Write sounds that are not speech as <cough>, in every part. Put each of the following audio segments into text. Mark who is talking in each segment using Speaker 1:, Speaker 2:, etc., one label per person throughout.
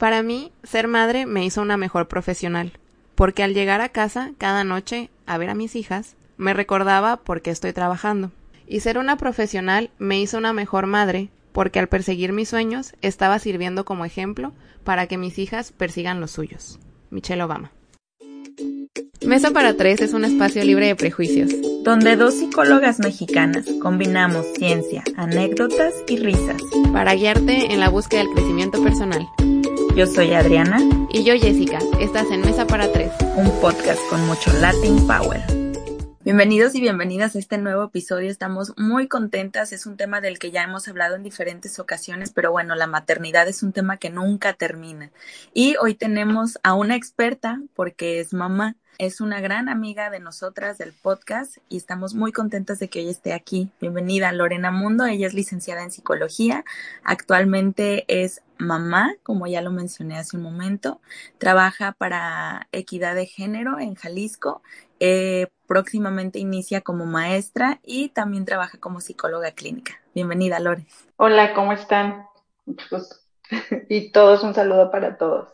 Speaker 1: Para mí, ser madre me hizo una mejor profesional, porque al llegar a casa cada noche a ver a mis hijas, me recordaba por qué estoy trabajando. Y ser una profesional me hizo una mejor madre, porque al perseguir mis sueños estaba sirviendo como ejemplo para que mis hijas persigan los suyos. Michelle Obama. Mesa para Tres es un espacio libre de prejuicios,
Speaker 2: donde dos psicólogas mexicanas combinamos ciencia, anécdotas y risas
Speaker 1: para guiarte en la búsqueda del crecimiento personal.
Speaker 2: Yo soy Adriana.
Speaker 1: Y yo Jessica. Estás en Mesa para Tres.
Speaker 2: Un podcast con mucho Latin Power. Bienvenidos y bienvenidas a este nuevo episodio. Estamos muy contentas. Es un tema del que ya hemos hablado en diferentes ocasiones, pero bueno, la maternidad es un tema que nunca termina. Y hoy tenemos a una experta porque es mamá es una gran amiga de nosotras del podcast y estamos muy contentas de que hoy esté aquí. Bienvenida Lorena Mundo, ella es licenciada en psicología, actualmente es mamá, como ya lo mencioné hace un momento, trabaja para equidad de género en Jalisco, eh, próximamente inicia como maestra y también trabaja como psicóloga clínica. Bienvenida Lore.
Speaker 3: Hola, ¿cómo están? <laughs> y todos un saludo para todos.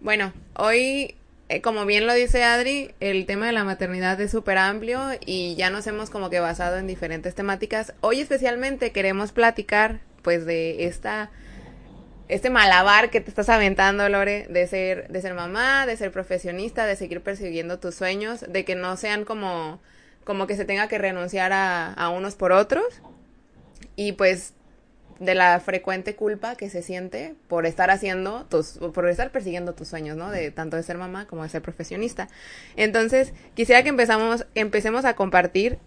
Speaker 1: Bueno, hoy eh, como bien lo dice Adri, el tema de la maternidad es súper amplio y ya nos hemos como que basado en diferentes temáticas. Hoy especialmente queremos platicar pues de esta este malabar que te estás aventando, Lore, de ser de ser mamá, de ser profesionista, de seguir persiguiendo tus sueños, de que no sean como como que se tenga que renunciar a, a unos por otros. Y pues de la frecuente culpa que se siente por estar haciendo tus, por estar persiguiendo tus sueños, ¿no? De tanto de ser mamá como de ser profesionista. Entonces, quisiera que empezamos, empecemos a compartir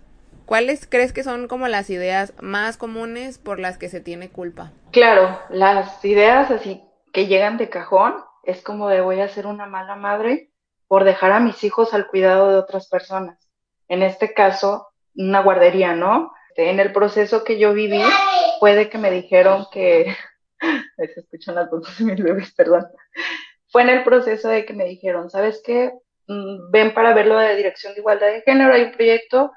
Speaker 1: cuáles crees que son como las ideas más comunes por las que se tiene culpa.
Speaker 3: Claro, las ideas así que llegan de cajón es como de voy a ser una mala madre por dejar a mis hijos al cuidado de otras personas. En este caso, una guardería, ¿no? En el proceso que yo viví, puede que me dijeron que, <laughs> se escuchan las voces de mis bebés, perdón, fue en el proceso de que me dijeron, ¿sabes qué? Mm, ven para verlo de Dirección de Igualdad de Género, hay un proyecto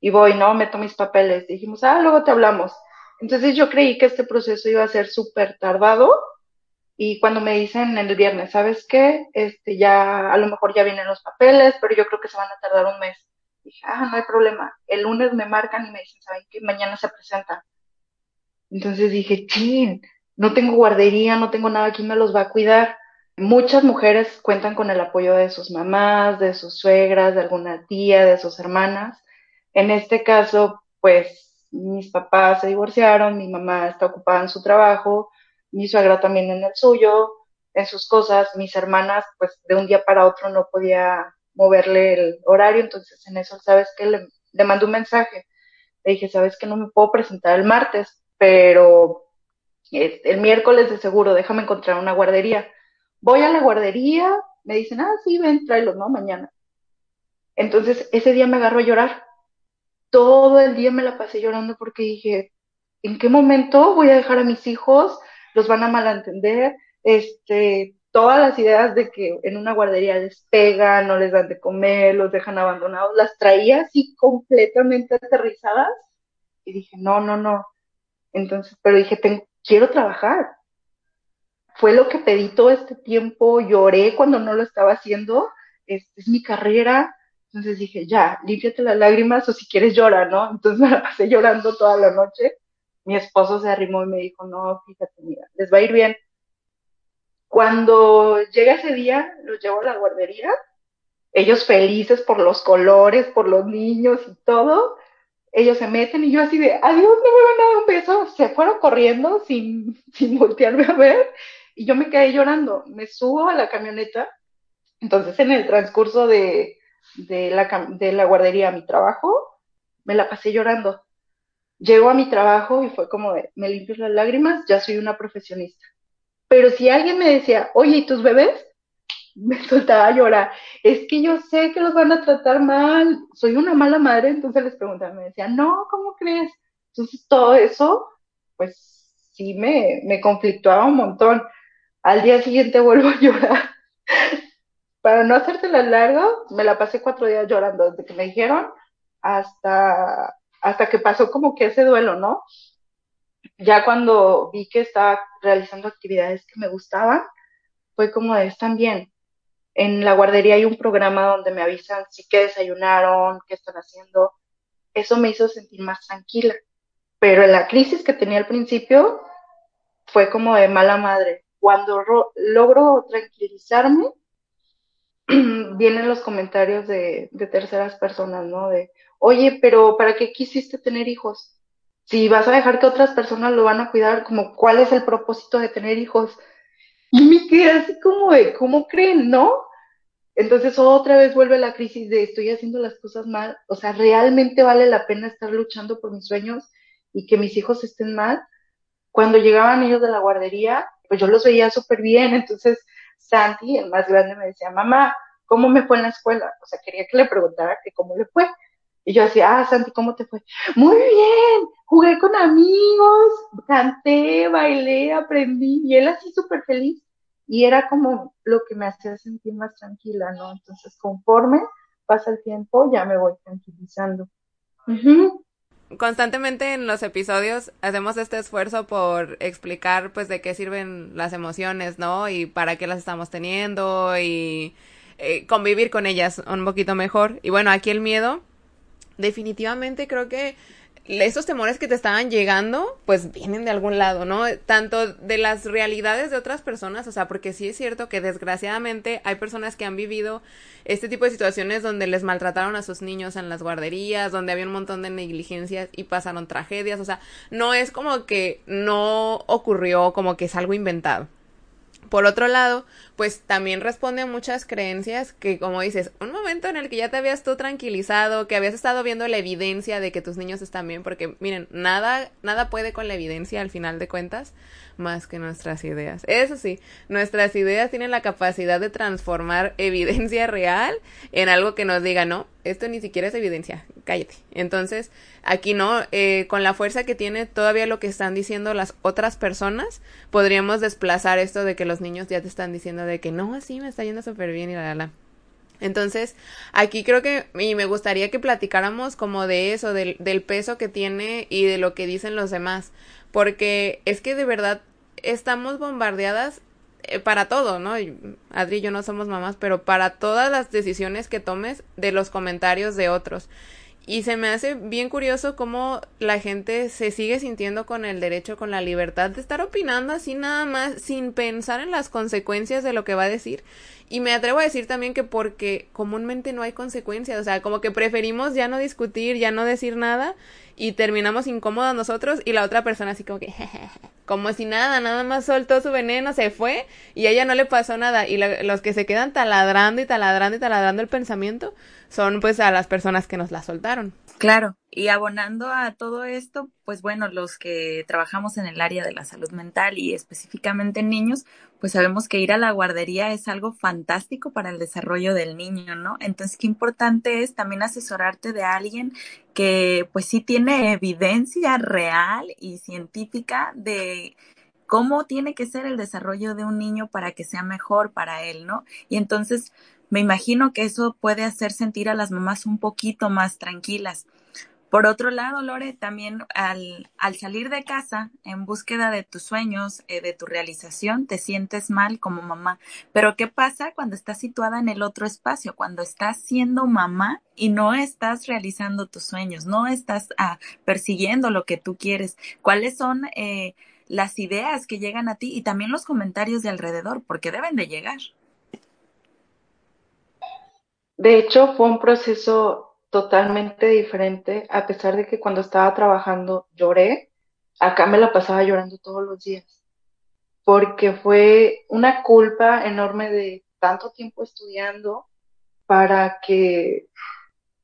Speaker 3: y voy, ¿no? Meto mis papeles. Dijimos, ah, luego te hablamos. Entonces yo creí que este proceso iba a ser súper tardado y cuando me dicen el viernes, ¿sabes qué? Este, ya, a lo mejor ya vienen los papeles, pero yo creo que se van a tardar un mes. Dije, ah, no hay problema. El lunes me marcan y me dicen, ¿saben qué? Mañana se presentan. Entonces dije, chin, no tengo guardería, no tengo nada, ¿quién me los va a cuidar? Muchas mujeres cuentan con el apoyo de sus mamás, de sus suegras, de alguna tía, de sus hermanas. En este caso, pues mis papás se divorciaron, mi mamá está ocupada en su trabajo, mi suegra también en el suyo, en sus cosas, mis hermanas, pues de un día para otro no podía moverle el horario, entonces en eso, ¿sabes qué? Le, mandé un mensaje. Le dije, ¿sabes qué? No me puedo presentar el martes pero el miércoles de seguro, déjame encontrar una guardería. Voy a la guardería, me dicen, ah, sí, ven, tráelos, ¿no? Mañana. Entonces, ese día me agarro a llorar. Todo el día me la pasé llorando porque dije, ¿en qué momento voy a dejar a mis hijos? Los van a malentender. Este, todas las ideas de que en una guardería les pegan, no les dan de comer, los dejan abandonados, las traía así completamente aterrizadas. Y dije, no, no, no, entonces, pero dije, quiero trabajar. Fue lo que pedí todo este tiempo, lloré cuando no lo estaba haciendo, es, es mi carrera. Entonces dije, ya, límpiate las lágrimas o si quieres llora, ¿no? Entonces <laughs> me la pasé llorando toda la noche. Mi esposo se arrimó y me dijo, no, fíjate, mira, les va a ir bien. Cuando llega ese día, los llevo a la guardería, ellos felices por los colores, por los niños y todo, ellos se meten y yo así de, adiós, no me van a dar un beso. Se fueron corriendo sin, <laughs> sin voltearme a ver y yo me quedé llorando. Me subo a la camioneta. Entonces, en el transcurso de, de, la, de la guardería a mi trabajo, me la pasé llorando. Llego a mi trabajo y fue como de, me limpio las lágrimas, ya soy una profesionista. Pero si alguien me decía, oye, ¿y tus bebés? Me <laughs> soltaba a llorar. Es que yo sé que los van a tratar mal. Soy una mala madre, entonces les preguntaba, me decía, no, ¿cómo crees? Entonces todo eso, pues sí me, me conflictuaba un montón. Al día siguiente <laughs> vuelvo a llorar. Para no hacértela largo, me la pasé cuatro días llorando desde que me dijeron hasta, hasta que pasó como que ese duelo, ¿no? Ya cuando vi que estaba realizando actividades que me gustaban, fue como de, están bien. En la guardería hay un programa donde me avisan si qué desayunaron, qué están haciendo. Eso me hizo sentir más tranquila. Pero en la crisis que tenía al principio fue como de mala madre. Cuando logro tranquilizarme, <clears throat> vienen los comentarios de, de terceras personas, ¿no? De, oye, pero ¿para qué quisiste tener hijos? Si vas a dejar que otras personas lo van a cuidar, como cuál es el propósito de tener hijos. Y me quedé así como de, ¿cómo creen, no? Entonces otra vez vuelve la crisis de estoy haciendo las cosas mal, o sea, realmente vale la pena estar luchando por mis sueños y que mis hijos estén mal. Cuando llegaban ellos de la guardería, pues yo los veía súper bien, entonces Santi, el más grande, me decía, mamá, ¿cómo me fue en la escuela? O sea, quería que le preguntara que cómo le fue. Y yo decía, ah, Santi, ¿cómo te fue? Muy bien, jugué con amigos, canté, bailé, aprendí, y él así súper feliz. Y era como lo que me hacía sentir más tranquila, ¿no? Entonces, conforme pasa el tiempo, ya me voy tranquilizando.
Speaker 1: Constantemente en los episodios hacemos este esfuerzo por explicar, pues, de qué sirven las emociones, ¿no? Y para qué las estamos teniendo y eh, convivir con ellas un poquito mejor. Y bueno, aquí el miedo definitivamente creo que esos temores que te estaban llegando, pues vienen de algún lado, ¿no? Tanto de las realidades de otras personas, o sea, porque sí es cierto que desgraciadamente hay personas que han vivido este tipo de situaciones donde les maltrataron a sus niños en las guarderías, donde había un montón de negligencias y pasaron tragedias, o sea, no es como que no ocurrió, como que es algo inventado. Por otro lado, pues también responde a muchas creencias que, como dices, un momento en el que ya te habías tú tranquilizado, que habías estado viendo la evidencia de que tus niños están bien, porque miren, nada, nada puede con la evidencia al final de cuentas más que nuestras ideas. Eso sí, nuestras ideas tienen la capacidad de transformar <laughs> evidencia real en algo que nos diga, no, esto ni siquiera es evidencia, cállate. Entonces, aquí no, eh, con la fuerza que tiene todavía lo que están diciendo las otras personas, podríamos desplazar esto de que los niños ya te están diciendo de que no, sí, me está yendo súper bien y la, la, la. Entonces, aquí creo que, y me gustaría que platicáramos como de eso, del, del peso que tiene y de lo que dicen los demás, porque es que de verdad estamos bombardeadas eh, para todo, ¿no? Adri y yo no somos mamás, pero para todas las decisiones que tomes de los comentarios de otros. Y se me hace bien curioso cómo la gente se sigue sintiendo con el derecho, con la libertad de estar opinando así nada más, sin pensar en las consecuencias de lo que va a decir. Y me atrevo a decir también que porque comúnmente no hay consecuencias, o sea, como que preferimos ya no discutir, ya no decir nada y terminamos incómodos nosotros y la otra persona así como que como si nada, nada más soltó su veneno, se fue y a ella no le pasó nada y los que se quedan taladrando y taladrando y taladrando el pensamiento son pues a las personas que nos la soltaron.
Speaker 2: Claro, y abonando a todo esto, pues bueno, los que trabajamos en el área de la salud mental y específicamente en niños, pues sabemos que ir a la guardería es algo fantástico para el desarrollo del niño, ¿no? Entonces, qué importante es también asesorarte de alguien que pues sí tiene evidencia real y científica de cómo tiene que ser el desarrollo de un niño para que sea mejor para él, ¿no? Y entonces, me imagino que eso puede hacer sentir a las mamás un poquito más tranquilas. Por otro lado, Lore, también al, al salir de casa en búsqueda de tus sueños, eh, de tu realización, te sientes mal como mamá. Pero ¿qué pasa cuando estás situada en el otro espacio? Cuando estás siendo mamá y no estás realizando tus sueños, no estás ah, persiguiendo lo que tú quieres. ¿Cuáles son eh, las ideas que llegan a ti y también los comentarios de alrededor? Porque deben de llegar.
Speaker 3: De hecho, fue un proceso totalmente diferente, a pesar de que cuando estaba trabajando lloré, acá me la pasaba llorando todos los días, porque fue una culpa enorme de tanto tiempo estudiando para que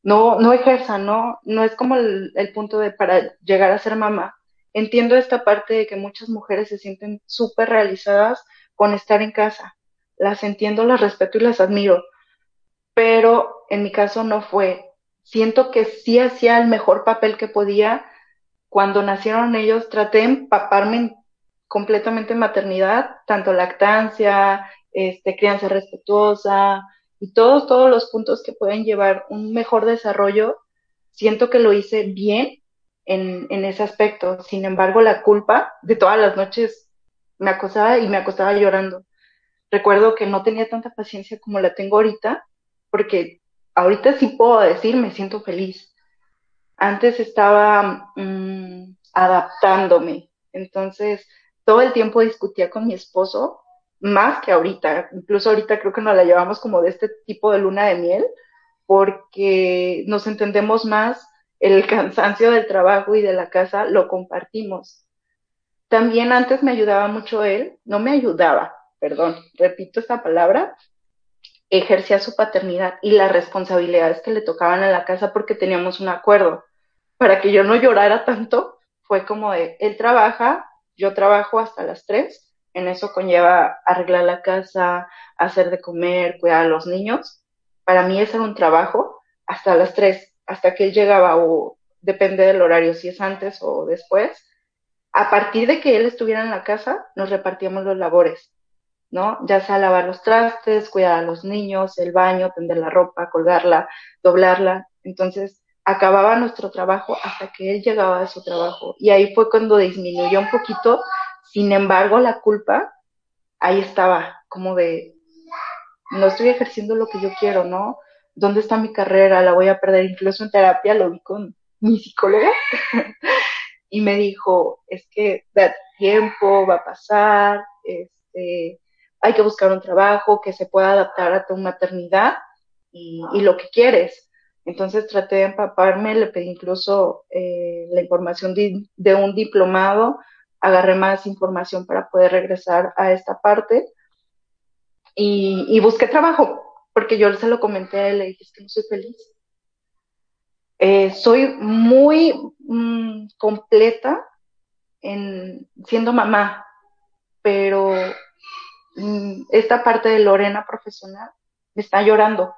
Speaker 3: no, no ejerza, ¿no? No es como el, punto de para llegar a ser mamá. Entiendo esta parte de que muchas mujeres se sienten súper realizadas con estar en casa. Las entiendo, las respeto y las admiro, pero en mi caso no fue. Siento que sí hacía el mejor papel que podía. Cuando nacieron ellos, traté de empaparme completamente en maternidad, tanto lactancia, este, crianza respetuosa y todos, todos los puntos que pueden llevar un mejor desarrollo. Siento que lo hice bien en, en ese aspecto. Sin embargo, la culpa de todas las noches me acostaba y me acostaba llorando. Recuerdo que no tenía tanta paciencia como la tengo ahorita, porque ahorita sí puedo decir me siento feliz. Antes estaba mm, adaptándome, entonces todo el tiempo discutía con mi esposo, más que ahorita. Incluso ahorita creo que nos la llevamos como de este tipo de luna de miel, porque nos entendemos más, el <laughs> cansancio del trabajo y de la casa lo compartimos. También antes me ayudaba mucho él, no me ayudaba, perdón, repito esta palabra, ejercía su paternidad y las responsabilidades que le tocaban a la casa porque teníamos un acuerdo. Para que yo no llorara tanto, fue como de, él trabaja, yo trabajo hasta las tres, en eso conlleva arreglar la casa, hacer de comer, cuidar a los niños. Para mí ese era un trabajo hasta las tres, hasta que él llegaba o depende del horario, si es antes o después. A partir de que él estuviera en la casa, nos repartíamos los labores, ¿no? Ya sea lavar los trastes, cuidar a los niños, el baño, tender la ropa, colgarla, doblarla. Entonces, acababa nuestro trabajo hasta que él llegaba de su trabajo. Y ahí fue cuando disminuyó un poquito. Sin embargo, la culpa ahí estaba, como de, no estoy ejerciendo lo que yo quiero, ¿no? ¿Dónde está mi carrera? La voy a perder. Incluso en terapia lo vi con mi psicóloga <laughs> y me dijo, es que da tiempo, va a pasar, este, hay que buscar un trabajo que se pueda adaptar a tu maternidad y, lo que quieres. Entonces traté de empaparme, le pedí incluso eh, la información de, un diplomado, agarré más información para poder regresar a esta parte y, busqué trabajo, porque yo se lo comenté a él, le dije, es que no soy feliz. Eh, soy muy mmm, completa en siendo mamá, pero esta parte de Lorena profesional me está llorando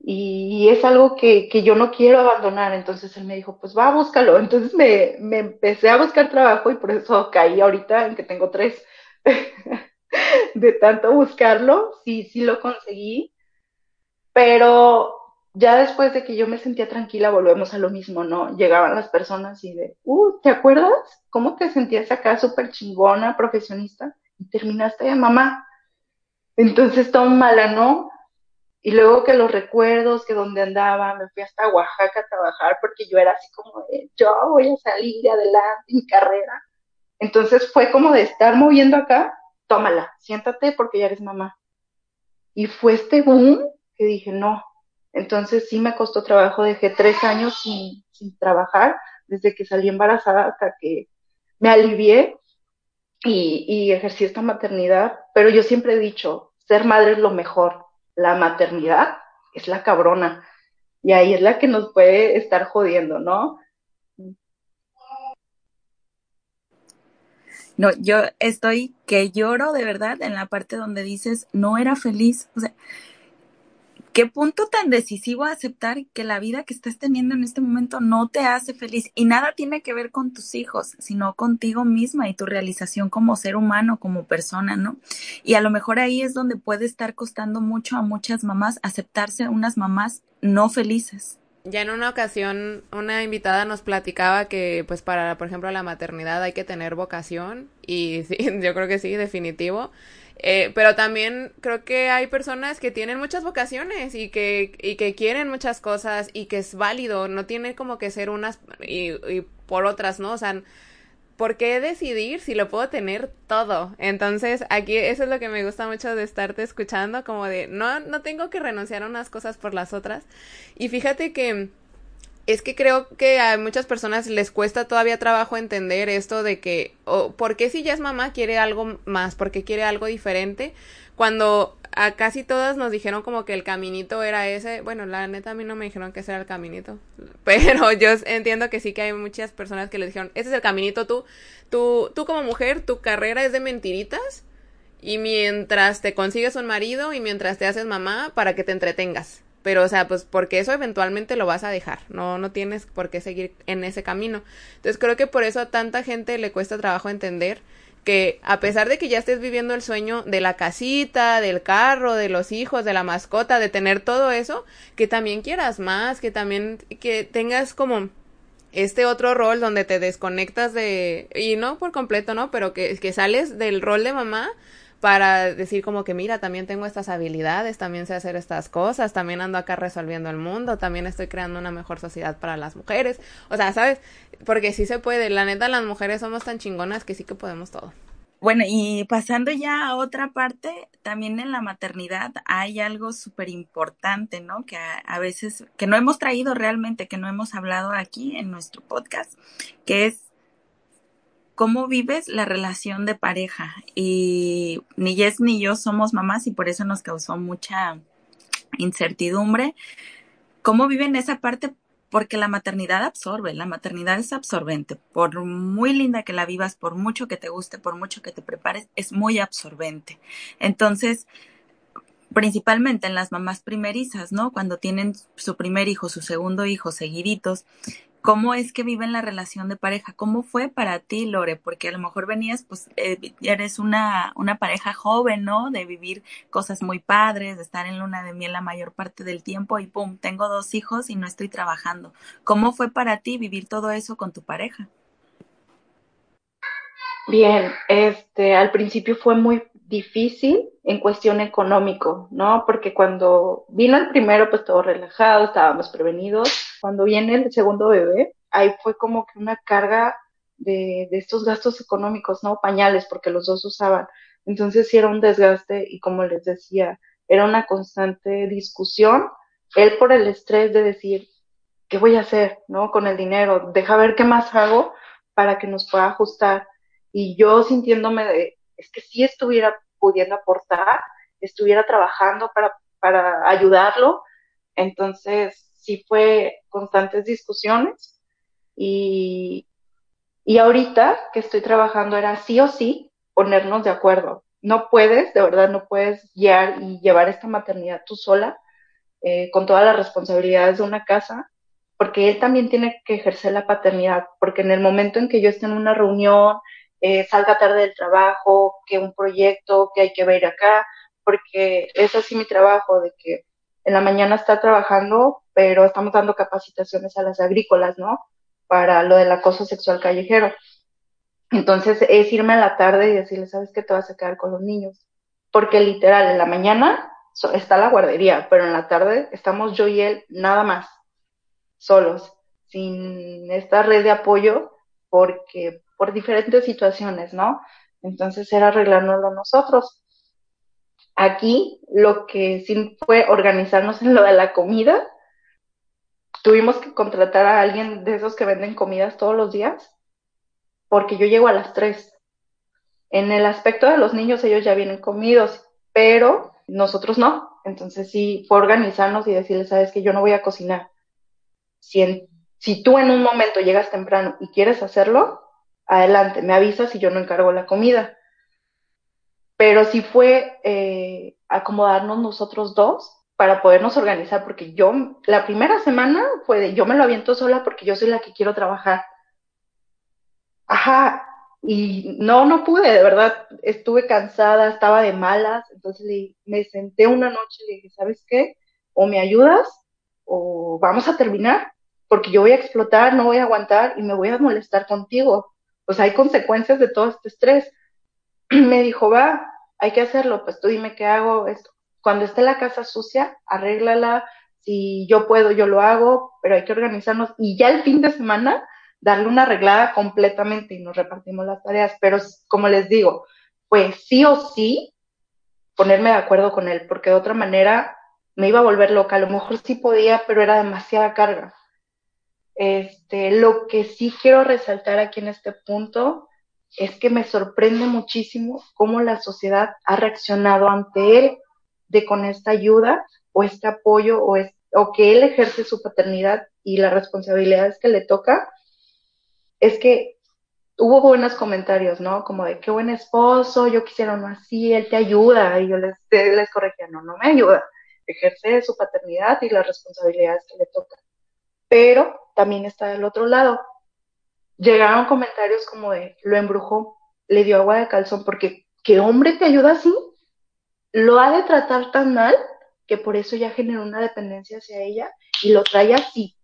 Speaker 3: y es algo que, que, yo no quiero abandonar. Entonces él me dijo, pues va, búscalo. <laughs> Entonces me, me empecé a buscar trabajo y por eso caí ahorita en que tengo tres. <laughs> de tanto buscarlo, sí, sí lo conseguí. Pero ya después de que yo me sentía tranquila, volvemos a lo mismo, ¿no? Llegaban las personas y de, uh, ¿te acuerdas? ¿Cómo te sentías acá súper chingona, profesionista? Terminaste mamá. Entonces, mala, ¿no? Y luego que los recuerdos, que donde andaba, me fui hasta Oaxaca a trabajar porque yo era así como de, yo voy a salir de adelante mi carrera. Entonces fue como de estar moviendo acá, tómala, siéntate porque ya eres mamá. Y fue este boom que dije, no. Entonces sí me costó trabajo, dejé tres años sin, sin trabajar, desde que salí embarazada hasta que me alivié y, ejercí esta maternidad. Pero yo siempre he dicho, ser madre es lo mejor, la maternidad es la cabrona. Y ahí es la que nos puede estar jodiendo, ¿no?
Speaker 2: No, yo estoy que lloro de verdad en la parte donde dices no era feliz. O sea, qué punto tan decisivo aceptar que la vida que estás teniendo en este momento no te hace feliz y nada tiene que ver con tus hijos, sino contigo misma y tu realización como ser humano, como persona, ¿no? Y a lo mejor ahí es donde puede estar costando mucho a muchas mamás aceptarse unas mamás no felices.
Speaker 1: Ya en una ocasión una invitada nos platicaba que pues para por ejemplo la maternidad hay que tener vocación y <laughs> sí, yo creo que sí, definitivo. Eh, pero también creo que hay personas que tienen muchas vocaciones y que, y que quieren muchas cosas y que es válido, no tiene como que ser unas y, y por otras, ¿no? O sea, ¿por qué decidir si lo puedo tener todo? Entonces, aquí eso es lo que me gusta mucho de estarte escuchando, como de, no, no tengo que renunciar a unas cosas por las otras. Y fíjate que es que creo que a muchas personas les cuesta todavía trabajo entender esto de que, o ¿por qué si ya es mamá quiere algo más? ¿Por qué quiere algo diferente? Cuando a casi todas nos dijeron como que el caminito era ese. Bueno, la neta a mí no me dijeron que ese era el caminito. <laughs> Pero yo entiendo que sí que hay muchas personas que les dijeron, ese es el caminito tú. Tú, tú como mujer, tu carrera es de mentiritas y mientras te consigues un marido y mientras te haces mamá para que te entretengas. Pero, o sea, pues porque eso eventualmente lo vas a dejar, no, no tienes por qué seguir en ese camino. Entonces creo que por eso a tanta gente le cuesta trabajo entender que a pesar de que ya estés viviendo el sueño de la casita, del carro, de los hijos, de la mascota, de tener todo eso, que también quieras más, que también que tengas como este otro rol donde te desconectas de, y no por completo, ¿no? Pero que, que sales del rol de mamá para decir como que mira, también tengo estas habilidades, también sé hacer estas cosas, también ando acá resolviendo el mundo, también estoy creando una mejor sociedad para las mujeres. O sea, ¿sabes? Porque sí se puede, la neta las mujeres somos tan chingonas que sí que podemos todo.
Speaker 2: Bueno, y pasando ya a otra parte, también en la maternidad hay algo súper importante, ¿no? Que a, veces, que no hemos traído realmente, que no hemos hablado aquí en nuestro podcast, que es cómo vives la relación de pareja. Y ni Jess ni yo somos mamás y por eso nos causó mucha incertidumbre. ¿Cómo viven esa parte porque la maternidad absorbe, la maternidad es absorbente. Por muy linda que la vivas, por mucho que te guste, por mucho que te prepares, es muy absorbente. Entonces, principalmente en las mamás primerizas, ¿no? Cuando tienen su primer hijo, su segundo hijo seguiditos, ¿Cómo es que viven la relación de pareja? ¿Cómo fue para ti, Lore? Porque a lo mejor venías, pues, eh, eres una, una pareja joven, ¿no? De vivir cosas muy padres, de estar en luna de miel la mayor parte del tiempo y pum, tengo dos hijos y no estoy trabajando. ¿Cómo fue para ti vivir todo eso con tu pareja?
Speaker 3: Bien, este, al principio fue muy difícil en cuestión económico, ¿no? Porque cuando vino el primero, pues todo relajado, estábamos prevenidos. Cuando viene el segundo bebé, ahí fue como que una carga de, de estos gastos económicos, ¿no? Pañales, porque los dos usaban. Entonces sí era un desgaste y como les decía, era una constante discusión. Él por el estrés de decir, ¿qué voy a hacer, no? Con el dinero, deja ver qué más hago para que nos pueda ajustar. Y yo sintiéndome de, es que si estuviera pudiendo aportar, estuviera trabajando para, para ayudarlo. Entonces, sí fue constantes discusiones y, y ahorita que estoy trabajando era sí o sí ponernos de acuerdo. No puedes, de verdad, no puedes guiar y llevar esta maternidad tú sola, eh, con todas las responsabilidades de una casa, porque él también tiene que ejercer la paternidad, porque en el momento en que yo esté en una reunión, eh, salga tarde del trabajo, que un proyecto que hay que ver acá, porque es así mi trabajo, de que en la mañana está trabajando, pero estamos dando capacitaciones a las agrícolas, ¿no? Para lo del acoso sexual callejero. Entonces es irme a la tarde y decirle, ¿sabes qué te vas a quedar con los niños? Porque literal, en la mañana está la guardería, pero en la tarde estamos yo y él nada más, solos, sin esta red de apoyo, porque por diferentes situaciones, ¿no? Entonces era arreglárnoslo nosotros. Aquí lo que sí fue organizarnos en lo de la comida. Tuvimos que contratar a alguien de esos que venden comidas todos los días, porque yo llego a las tres. En el aspecto de los niños, ellos ya vienen comidos, pero nosotros no. Entonces sí fue organizarnos y decirles, sabes que yo no voy a cocinar. Si, si tú en un momento llegas temprano y quieres hacerlo, adelante, me avisas y yo no encargo la comida. Pero sí fue eh, acomodarnos nosotros dos para podernos organizar, porque yo, la primera semana fue de, yo me lo aviento sola porque yo soy la que quiero trabajar. Ajá, y no, no pude, de verdad, estuve cansada, estaba de malas, entonces le, me senté una noche y le dije, ¿sabes qué? O me ayudas o vamos a terminar, porque yo voy a explotar, no voy a aguantar y me voy a molestar contigo pues hay consecuencias de todo este estrés. <clears throat> Me dijo, va, hay que hacerlo, pues tú dime qué hago. Esto. Cuando esté la casa sucia, arréglala. Si yo puedo, yo lo hago, pero hay que organizarnos. Y ya el fin de semana, darle una arreglada completamente y nos repartimos las tareas. Pero como les digo, pues sí o sí ponerme de acuerdo con él, porque de otra manera me iba a volver loca. A lo mejor sí podía, pero era demasiada carga. Este, lo que sí quiero resaltar aquí en este punto es que me sorprende muchísimo cómo la sociedad ha reaccionado ante él de con esta ayuda o este apoyo o, o que él ejerce su paternidad y las responsabilidades que le toca, es que hubo buenos comentarios, ¿no? Como de qué buen esposo, yo quisiera uno así, él te ayuda. Y yo les, les corregía, no, no me ayuda. Ejerce su paternidad y las responsabilidades que le tocan. Pero también está del otro lado. Llegaron comentarios como de, lo embrujó, le dio agua de calzón, porque ¿qué hombre te ayuda así? Lo ha de tratar tan mal que por eso ya generó una dependencia hacia ella y lo trae así.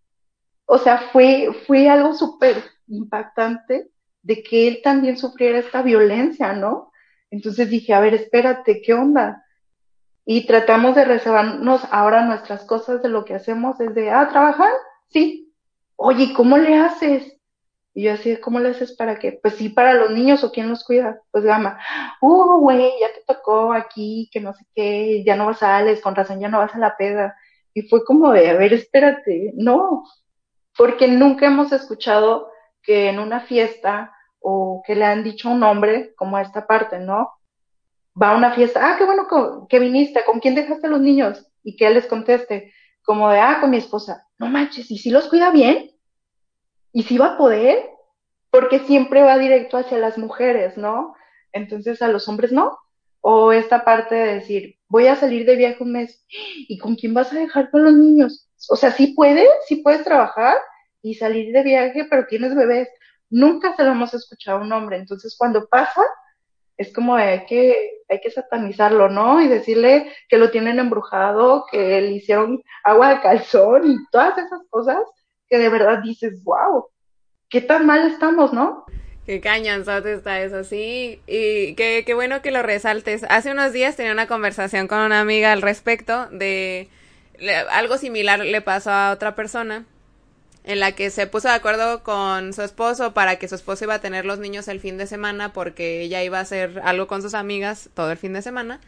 Speaker 3: O sea, fue, fue algo súper impactante de que él también sufriera esta violencia, ¿no? Entonces dije, a ver, espérate, ¿qué onda? Y tratamos de reservarnos ahora nuestras cosas de lo que hacemos es de, ah, trabajar, sí. Oye, ¿cómo le haces? Y yo así, ¿cómo le haces para qué? Pues sí, para los niños o quién los cuida. Pues gama, uh, güey, ya te tocó aquí, que no sé qué, ya no sales, con razón ya no vas a la peda. Y fue como de, a ver, espérate, no, porque nunca hemos escuchado que en una fiesta o que le han dicho un nombre, como esta parte, ¿no? Va a una fiesta, ah, qué bueno que viniste, ¿con quién dejaste a los niños? Y que él les conteste, como de, ah, con mi esposa, no manches, ¿y si los cuida bien? ¿Y si va a poder? Porque siempre va directo hacia las mujeres, ¿no? Entonces a los hombres no. O esta parte de decir, voy a salir de viaje un mes, ¿y con quién vas a dejar con los niños? O sea, sí puedes, sí puedes trabajar y salir de viaje, pero tienes bebés nunca se lo hemos escuchado a un hombre. Entonces, cuando pasa, es como hay que, hay que satanizarlo, ¿no? Y decirle que lo tienen embrujado, que le hicieron agua de calzón y todas esas cosas que de verdad dices, wow, qué tan mal estamos, ¿no?
Speaker 1: Qué cañanzote está eso, sí. Y qué, qué bueno que lo resaltes. Hace unos días tenía una conversación con una amiga al respecto de algo similar le pasó a otra persona en la que se puso de acuerdo con su esposo para que su esposo iba a tener los niños el fin de semana porque ella iba a hacer algo con sus amigas todo el fin de semana.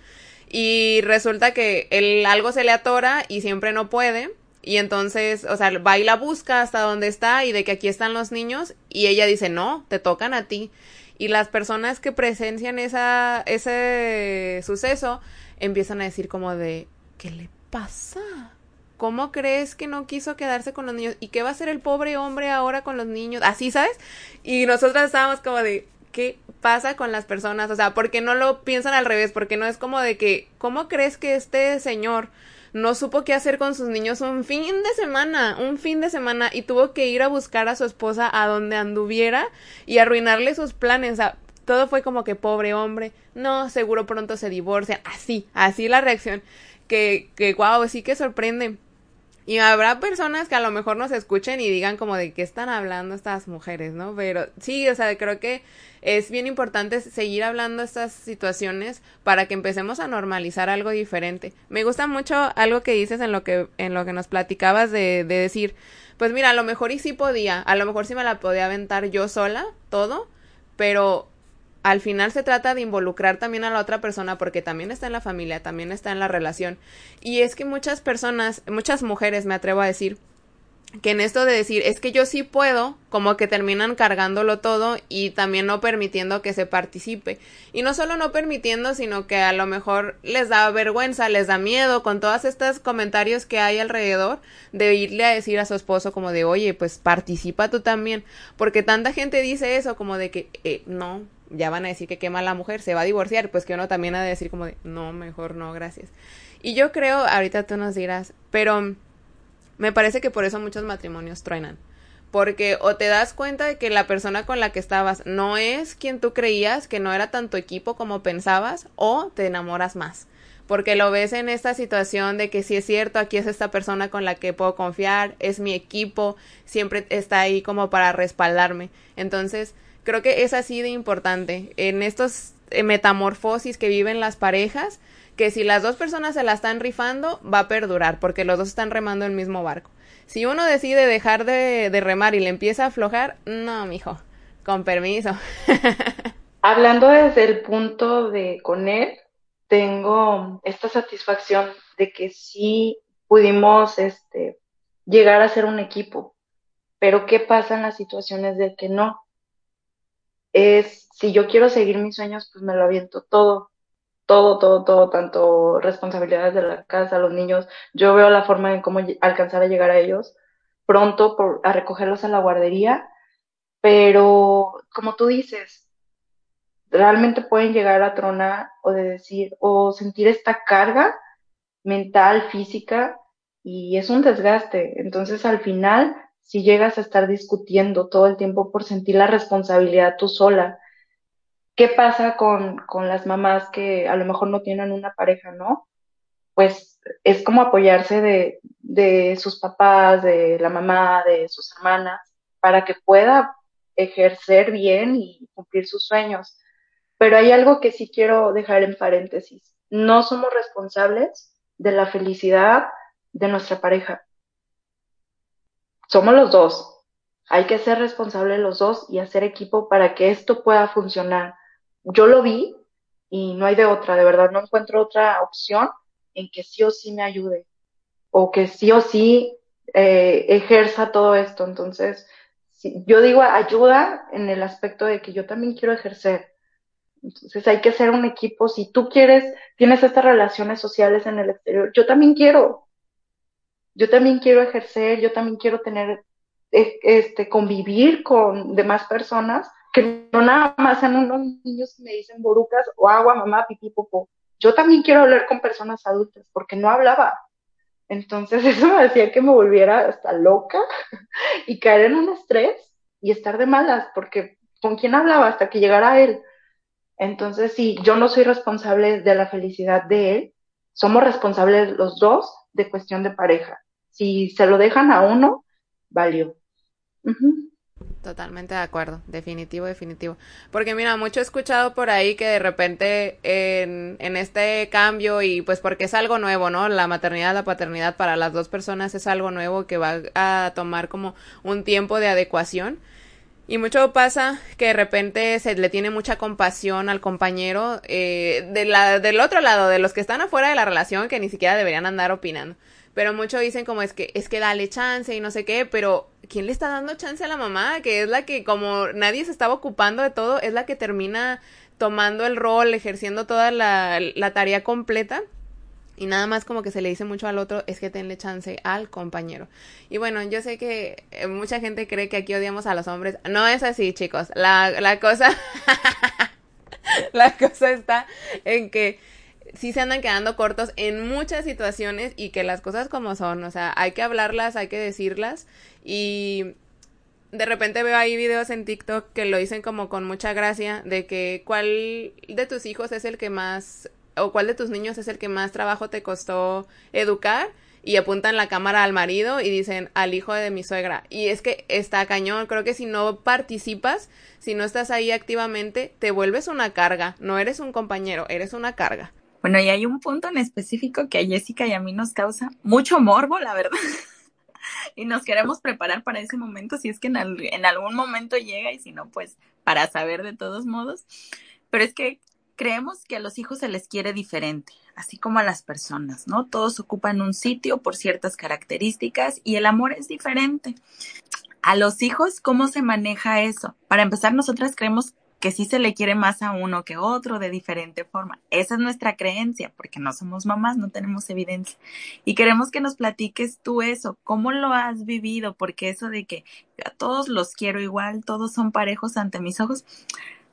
Speaker 1: Y resulta que él algo se le atora y siempre no puede. Y entonces, o sea, va y la busca hasta donde está y de que aquí están los niños. Y ella dice, no, te tocan a ti. Y las personas que presencian esa, ese suceso empiezan a decir como de, ¿qué le pasa? ¿Cómo crees que no quiso quedarse con los niños? ¿Y qué va a hacer el pobre hombre ahora con los niños? Así, ¿sabes? Y nosotras estábamos como de, ¿qué pasa con las personas? O sea, ¿por qué no lo piensan al revés? Porque no es como de que, ¿cómo crees que este señor no supo qué hacer con sus niños un fin de semana, un fin de semana, y tuvo que ir a buscar a su esposa a donde anduviera y arruinarle sus planes? O sea, todo fue como que pobre hombre, no, seguro pronto se divorcia, así, así la reacción, que, que wow, sí que sorprende. Y habrá personas que a lo mejor nos escuchen y digan como de qué están hablando estas mujeres, ¿no? Pero sí, o sea, creo que es bien importante seguir hablando estas situaciones para que empecemos a normalizar algo diferente. Me gusta mucho algo que dices en lo que, en lo que nos platicabas de, de decir, pues mira, a lo mejor y sí podía, a lo mejor sí me la podía aventar yo sola, todo, pero al final se trata de involucrar también a la otra persona porque también está en la familia, también está en la relación. Y es que muchas personas, muchas mujeres, me atrevo a decir, que en esto de decir es que yo sí puedo, como que terminan cargándolo todo y también no permitiendo que se participe. Y no solo no permitiendo, sino que a lo mejor les da vergüenza, les da miedo con todos estos comentarios que hay alrededor de irle a decir a su esposo como de oye, pues participa tú también. Porque tanta gente dice eso como de que eh, no, ya van a decir que quema la mujer, se va a divorciar, pues que uno también ha de decir como de, no, mejor no, gracias. Y yo creo, ahorita tú nos dirás, pero me parece que por eso muchos matrimonios truenan. Porque o te das cuenta de que la persona con la que estabas no es quien tú creías, que no era tanto equipo como pensabas, o te enamoras más. Porque lo ves en esta situación de que si es cierto, aquí es esta persona con la que puedo confiar, es mi equipo, siempre está ahí como para respaldarme. Entonces, creo que es así de importante en estos eh, metamorfosis que viven las parejas, que si las dos personas se la están rifando, va a perdurar, porque los dos están remando el mismo barco. Si uno decide dejar de, de remar y le empieza a aflojar, no, mijo, con permiso. <laughs>
Speaker 3: Hablando desde el punto de con él, tengo esta satisfacción de que sí pudimos este, llegar a ser un equipo. Pero ¿qué pasa en las situaciones de que no? Es, si yo quiero seguir mis sueños, pues me lo aviento todo, todo, todo, todo, tanto responsabilidades de la casa, los niños, yo veo la forma en cómo alcanzar a llegar a ellos pronto por, a recogerlos a la guardería, pero como tú dices, realmente pueden llegar a tronar o de decir, o sentir esta carga mental, física, y es un desgaste. Entonces, al final, si llegas a estar discutiendo todo el tiempo por sentir la responsabilidad tú sola, ¿qué pasa con, con las mamás que a lo mejor no tienen una pareja, no? Pues es como apoyarse de, de sus papás, de la mamá, de sus hermanas, para que pueda ejercer bien y cumplir sus sueños. Pero hay algo que sí quiero dejar en paréntesis. No somos responsables de la felicidad de nuestra pareja. Somos los dos. Hay que ser responsables los dos y hacer equipo para que esto pueda funcionar. Yo lo vi y no hay de otra, de verdad, no encuentro otra opción en que sí o sí me ayude o que sí o sí eh, ejerza todo esto. Entonces, yo digo ayuda en el aspecto de que yo también quiero ejercer. Entonces hay que ser un equipo. Si tú quieres, tienes estas relaciones sociales en el exterior, yo también quiero. Yo también quiero ejercer, yo también quiero tener, e, este, convivir con demás personas, que no nada más sean unos niños que me dicen borucas o agua, mamá, pipí, popó. Yo también quiero hablar con personas adultas, porque no hablaba. Entonces <laughs> eso me hacía que me volviera hasta loca y caer en un estrés y estar de malas, porque ¿con quién hablaba hasta que llegara él? Entonces, sí, yo no soy responsable de la felicidad de él, somos responsables los dos de cuestión de pareja. Si se lo dejan a uno, valió.
Speaker 1: Totalmente de acuerdo, definitivo, definitivo. Porque mira, mucho he escuchado por ahí que de repente en, en este cambio y pues porque es algo nuevo, ¿no? La maternidad, la paternidad para las dos personas es algo nuevo que va a tomar como un tiempo de adecuación. Y mucho pasa que de repente se le tiene mucha compasión al compañero eh, de la, del otro lado, de los que están afuera de la relación que ni siquiera deberían andar opinando. Pero muchos dicen como es que es que dale chance y no sé qué, pero ¿quién le está dando chance a la mamá? Que es la que como nadie se estaba ocupando de todo, es la que termina tomando el rol, ejerciendo toda la, la tarea completa y nada más como que se le dice mucho al otro es que tenle chance al compañero. Y bueno, yo sé que eh, mucha gente cree que aquí odiamos a los hombres. No es así, chicos. La, la cosa, <laughs> la cosa está en que sí se andan quedando cortos en muchas situaciones y que las cosas como son, o sea, hay que hablarlas, hay que decirlas y de repente veo ahí videos en TikTok que lo dicen como con mucha gracia de que cuál de tus hijos es el que más o cuál de tus niños es el que más trabajo te costó educar y apuntan la cámara al marido y dicen al hijo de mi suegra. Y es que está cañón, creo que si no participas, si no estás ahí activamente, te vuelves una carga, no eres un compañero, eres una carga.
Speaker 2: Bueno, y hay un punto en específico que a Jessica y a mí nos causa mucho morbo, la verdad. <laughs> y nos queremos preparar para ese momento, si es que en, en, algún momento llega y si no, pues para saber de todos modos. Pero es que creemos que a los hijos se les quiere diferente, así como a las personas, ¿no? Todos ocupan un sitio por ciertas características y el amor es diferente. A los hijos, ¿cómo se maneja eso? Para empezar, nosotras creemos que sí se le quiere más a uno que otro de diferente forma. Esa es nuestra creencia, porque no somos mamás, no tenemos evidencia. Y queremos que nos platiques tú eso, cómo lo has vivido, porque eso de que a todos los quiero igual, todos son parejos ante mis ojos,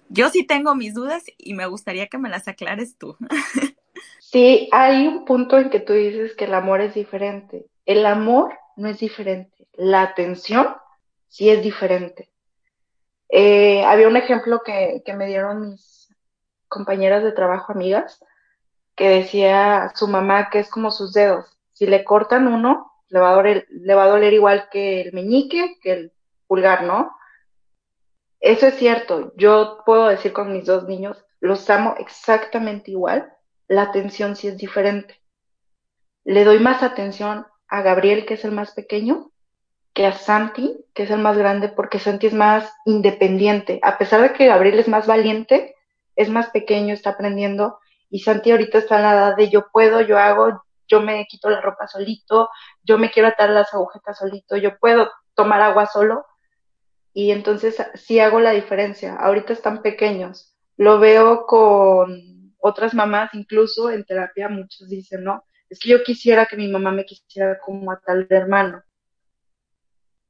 Speaker 2: yo sí tengo mis dudas y me gustaría que me las aclares tú. <laughs>
Speaker 3: Sí, hay un punto en que tú dices que el amor es diferente. El amor no es diferente. La atención sí es diferente. Eh, había un ejemplo que, que me dieron mis compañeras de trabajo, amigas, que decía su mamá que es como sus dedos. Si le cortan uno, le va a doler, le va a doler igual que el meñique, que el pulgar, ¿no? Eso es cierto. Yo puedo decir con mis dos niños, los amo exactamente igual. La atención sí es diferente. Le doy más atención a Gabriel, que es el más pequeño, que a Santi, que es el más grande, porque Santi es más independiente. A pesar de que Gabriel es más valiente, es más pequeño, está aprendiendo, y Santi ahorita está en la edad de yo puedo, yo hago, yo me quito la ropa solito, yo me quiero atar las agujetas solito, yo puedo tomar agua solo, y entonces sí hago la diferencia. Ahorita están pequeños. Lo veo con otras mamás, incluso en terapia muchos dicen, no, es que yo quisiera que mi mamá me quisiera como a tal hermano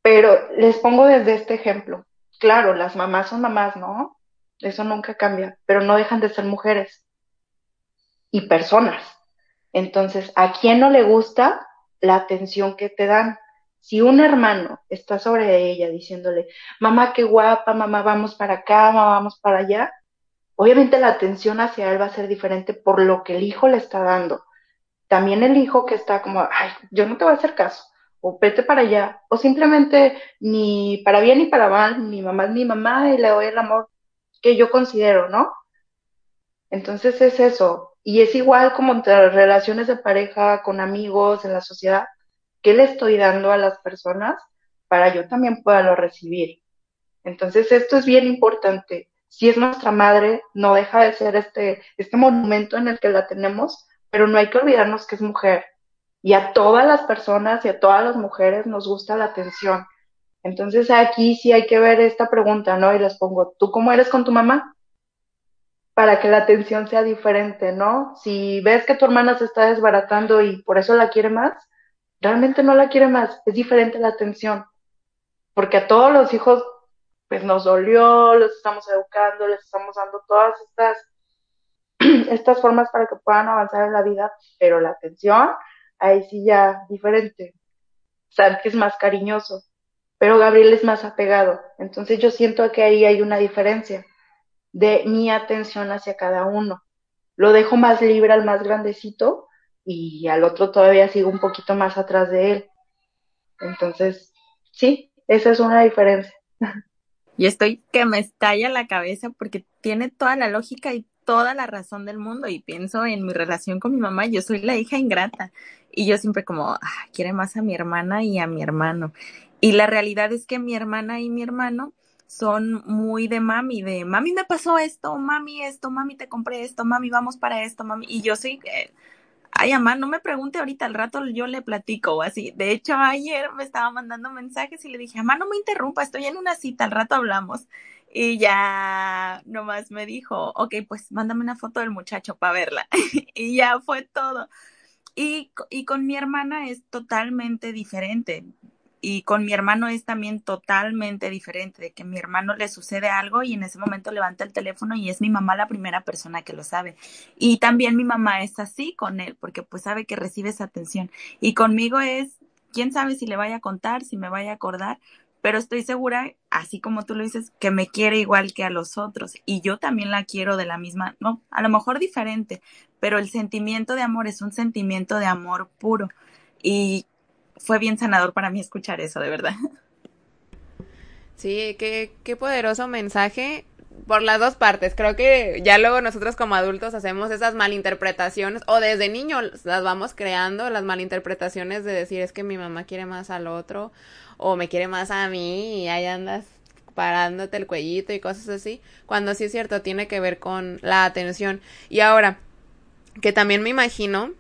Speaker 3: pero les pongo desde este ejemplo. claro, las mamás son mamás, ¿no? Eso nunca cambia, pero no dejan de ser mujeres y personas. Entonces, ¿a quién no le gusta la atención que te dan? Si un hermano está sobre ella diciéndole, mamá, qué guapa, mamá, vamos para acá, mamá, vamos para allá, obviamente la atención hacia él va a ser diferente por lo que el hijo le está dando. También el hijo que está como, ay, yo no te voy a hacer caso, o vete para allá, o simplemente ni para bien ni para mal, mi mamá es mi mamá y le doy el amor que yo considero, ¿no? Entonces es eso, y es igual como entre relaciones de pareja, con amigos, en la sociedad, ¿qué le estoy dando a las personas para yo también pueda recibir? Entonces esto es bien importante. Si es nuestra madre, no deja de ser este, este monumento en el que la tenemos, pero no hay que olvidarnos que es mujer. Y a todas las personas y a todas las mujeres nos gusta la atención. Entonces aquí sí hay que ver esta pregunta, ¿no? Y les pongo, ¿tú cómo eres con tu mamá? para que la atención sea diferente, ¿no? Si ves que tu hermana se está desbaratando y por eso la quiere más, realmente no la quiere más, es diferente la atención. Porque a todos los hijos, pues nos dolió, los estamos educando, les estamos dando todas estas, <clears throat> estas formas para que puedan avanzar en la vida, pero la atención, ahí sí ya diferente. Que es más cariñoso, pero Gabriel es más apegado. Entonces yo siento que ahí hay una diferencia de mi atención hacia cada uno. Lo dejo más libre al más grandecito y al otro todavía sigo un poquito más atrás de él. Entonces, sí, esa es una diferencia.
Speaker 2: Y estoy que me estalla la cabeza porque tiene toda la lógica y toda la razón del mundo y pienso en mi relación con mi mamá, yo soy la hija ingrata y yo siempre como, ah, quiere más a mi hermana y a mi hermano. Y la realidad es que mi hermana y mi hermano son muy de mami, de mami me pasó esto, mami esto, mami te compré esto, mami vamos para esto, mami. Y yo soy, eh, ay, mamá, no me pregunte ahorita, al rato yo le platico o así. De hecho, ayer me estaba mandando mensajes y le dije, mamá, no me interrumpa, estoy en una cita, al rato hablamos. Y ya nomás me dijo, ok, pues mándame una foto del muchacho para verla. <laughs> y ya fue todo. Y, y con mi hermana es totalmente diferente y con mi hermano es también totalmente diferente, de que mi hermano le sucede algo y en ese momento levanta el teléfono y es mi mamá la primera persona que lo sabe. Y también mi mamá es así con él, porque pues sabe que recibe esa atención. Y conmigo es, quién sabe si le vaya a contar, si me vaya a acordar, pero estoy segura, así como tú lo dices, que me quiere igual que a los otros. Y yo también la quiero de la misma, no, a lo mejor diferente, pero el sentimiento de amor es un sentimiento de amor puro. Y fue bien sanador para mí escuchar eso, de verdad.
Speaker 1: Sí, qué, qué poderoso mensaje por las dos partes. Creo que ya luego nosotros como adultos hacemos esas malinterpretaciones o desde niños las vamos creando, las malinterpretaciones de decir es que mi mamá quiere más al otro o me quiere más a mí y ahí andas parándote el cuellito y cosas así, cuando sí es cierto tiene que ver con la atención. Y ahora, que también me imagino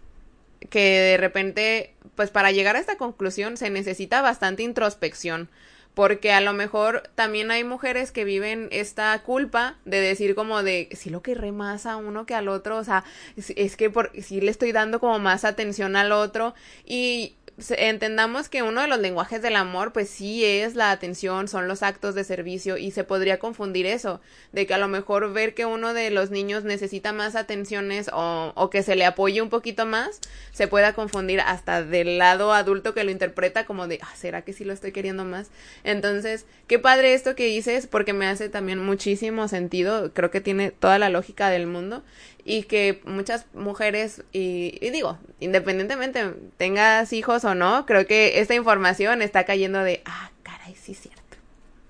Speaker 1: que de repente, pues para llegar a esta conclusión se necesita bastante introspección, porque a lo mejor también hay mujeres que viven esta culpa de decir como de si lo querré más a uno que al otro, o sea, es, que por, si le estoy dando como más atención al otro y entendamos que uno de los lenguajes del amor, pues sí es la atención, son los actos de servicio y se podría confundir eso, de que a lo mejor ver que uno de los niños necesita más atenciones o, o que se le apoye un poquito más, se pueda confundir hasta del lado adulto que lo interpreta como de, ah, ¿será que sí lo estoy queriendo más? Entonces, qué padre esto que dices porque me hace también muchísimo sentido, creo que tiene toda la lógica del mundo y que muchas mujeres, y, digo, independientemente tengas hijos o no, creo que esta información está cayendo de, ah, caray, sí es cierto.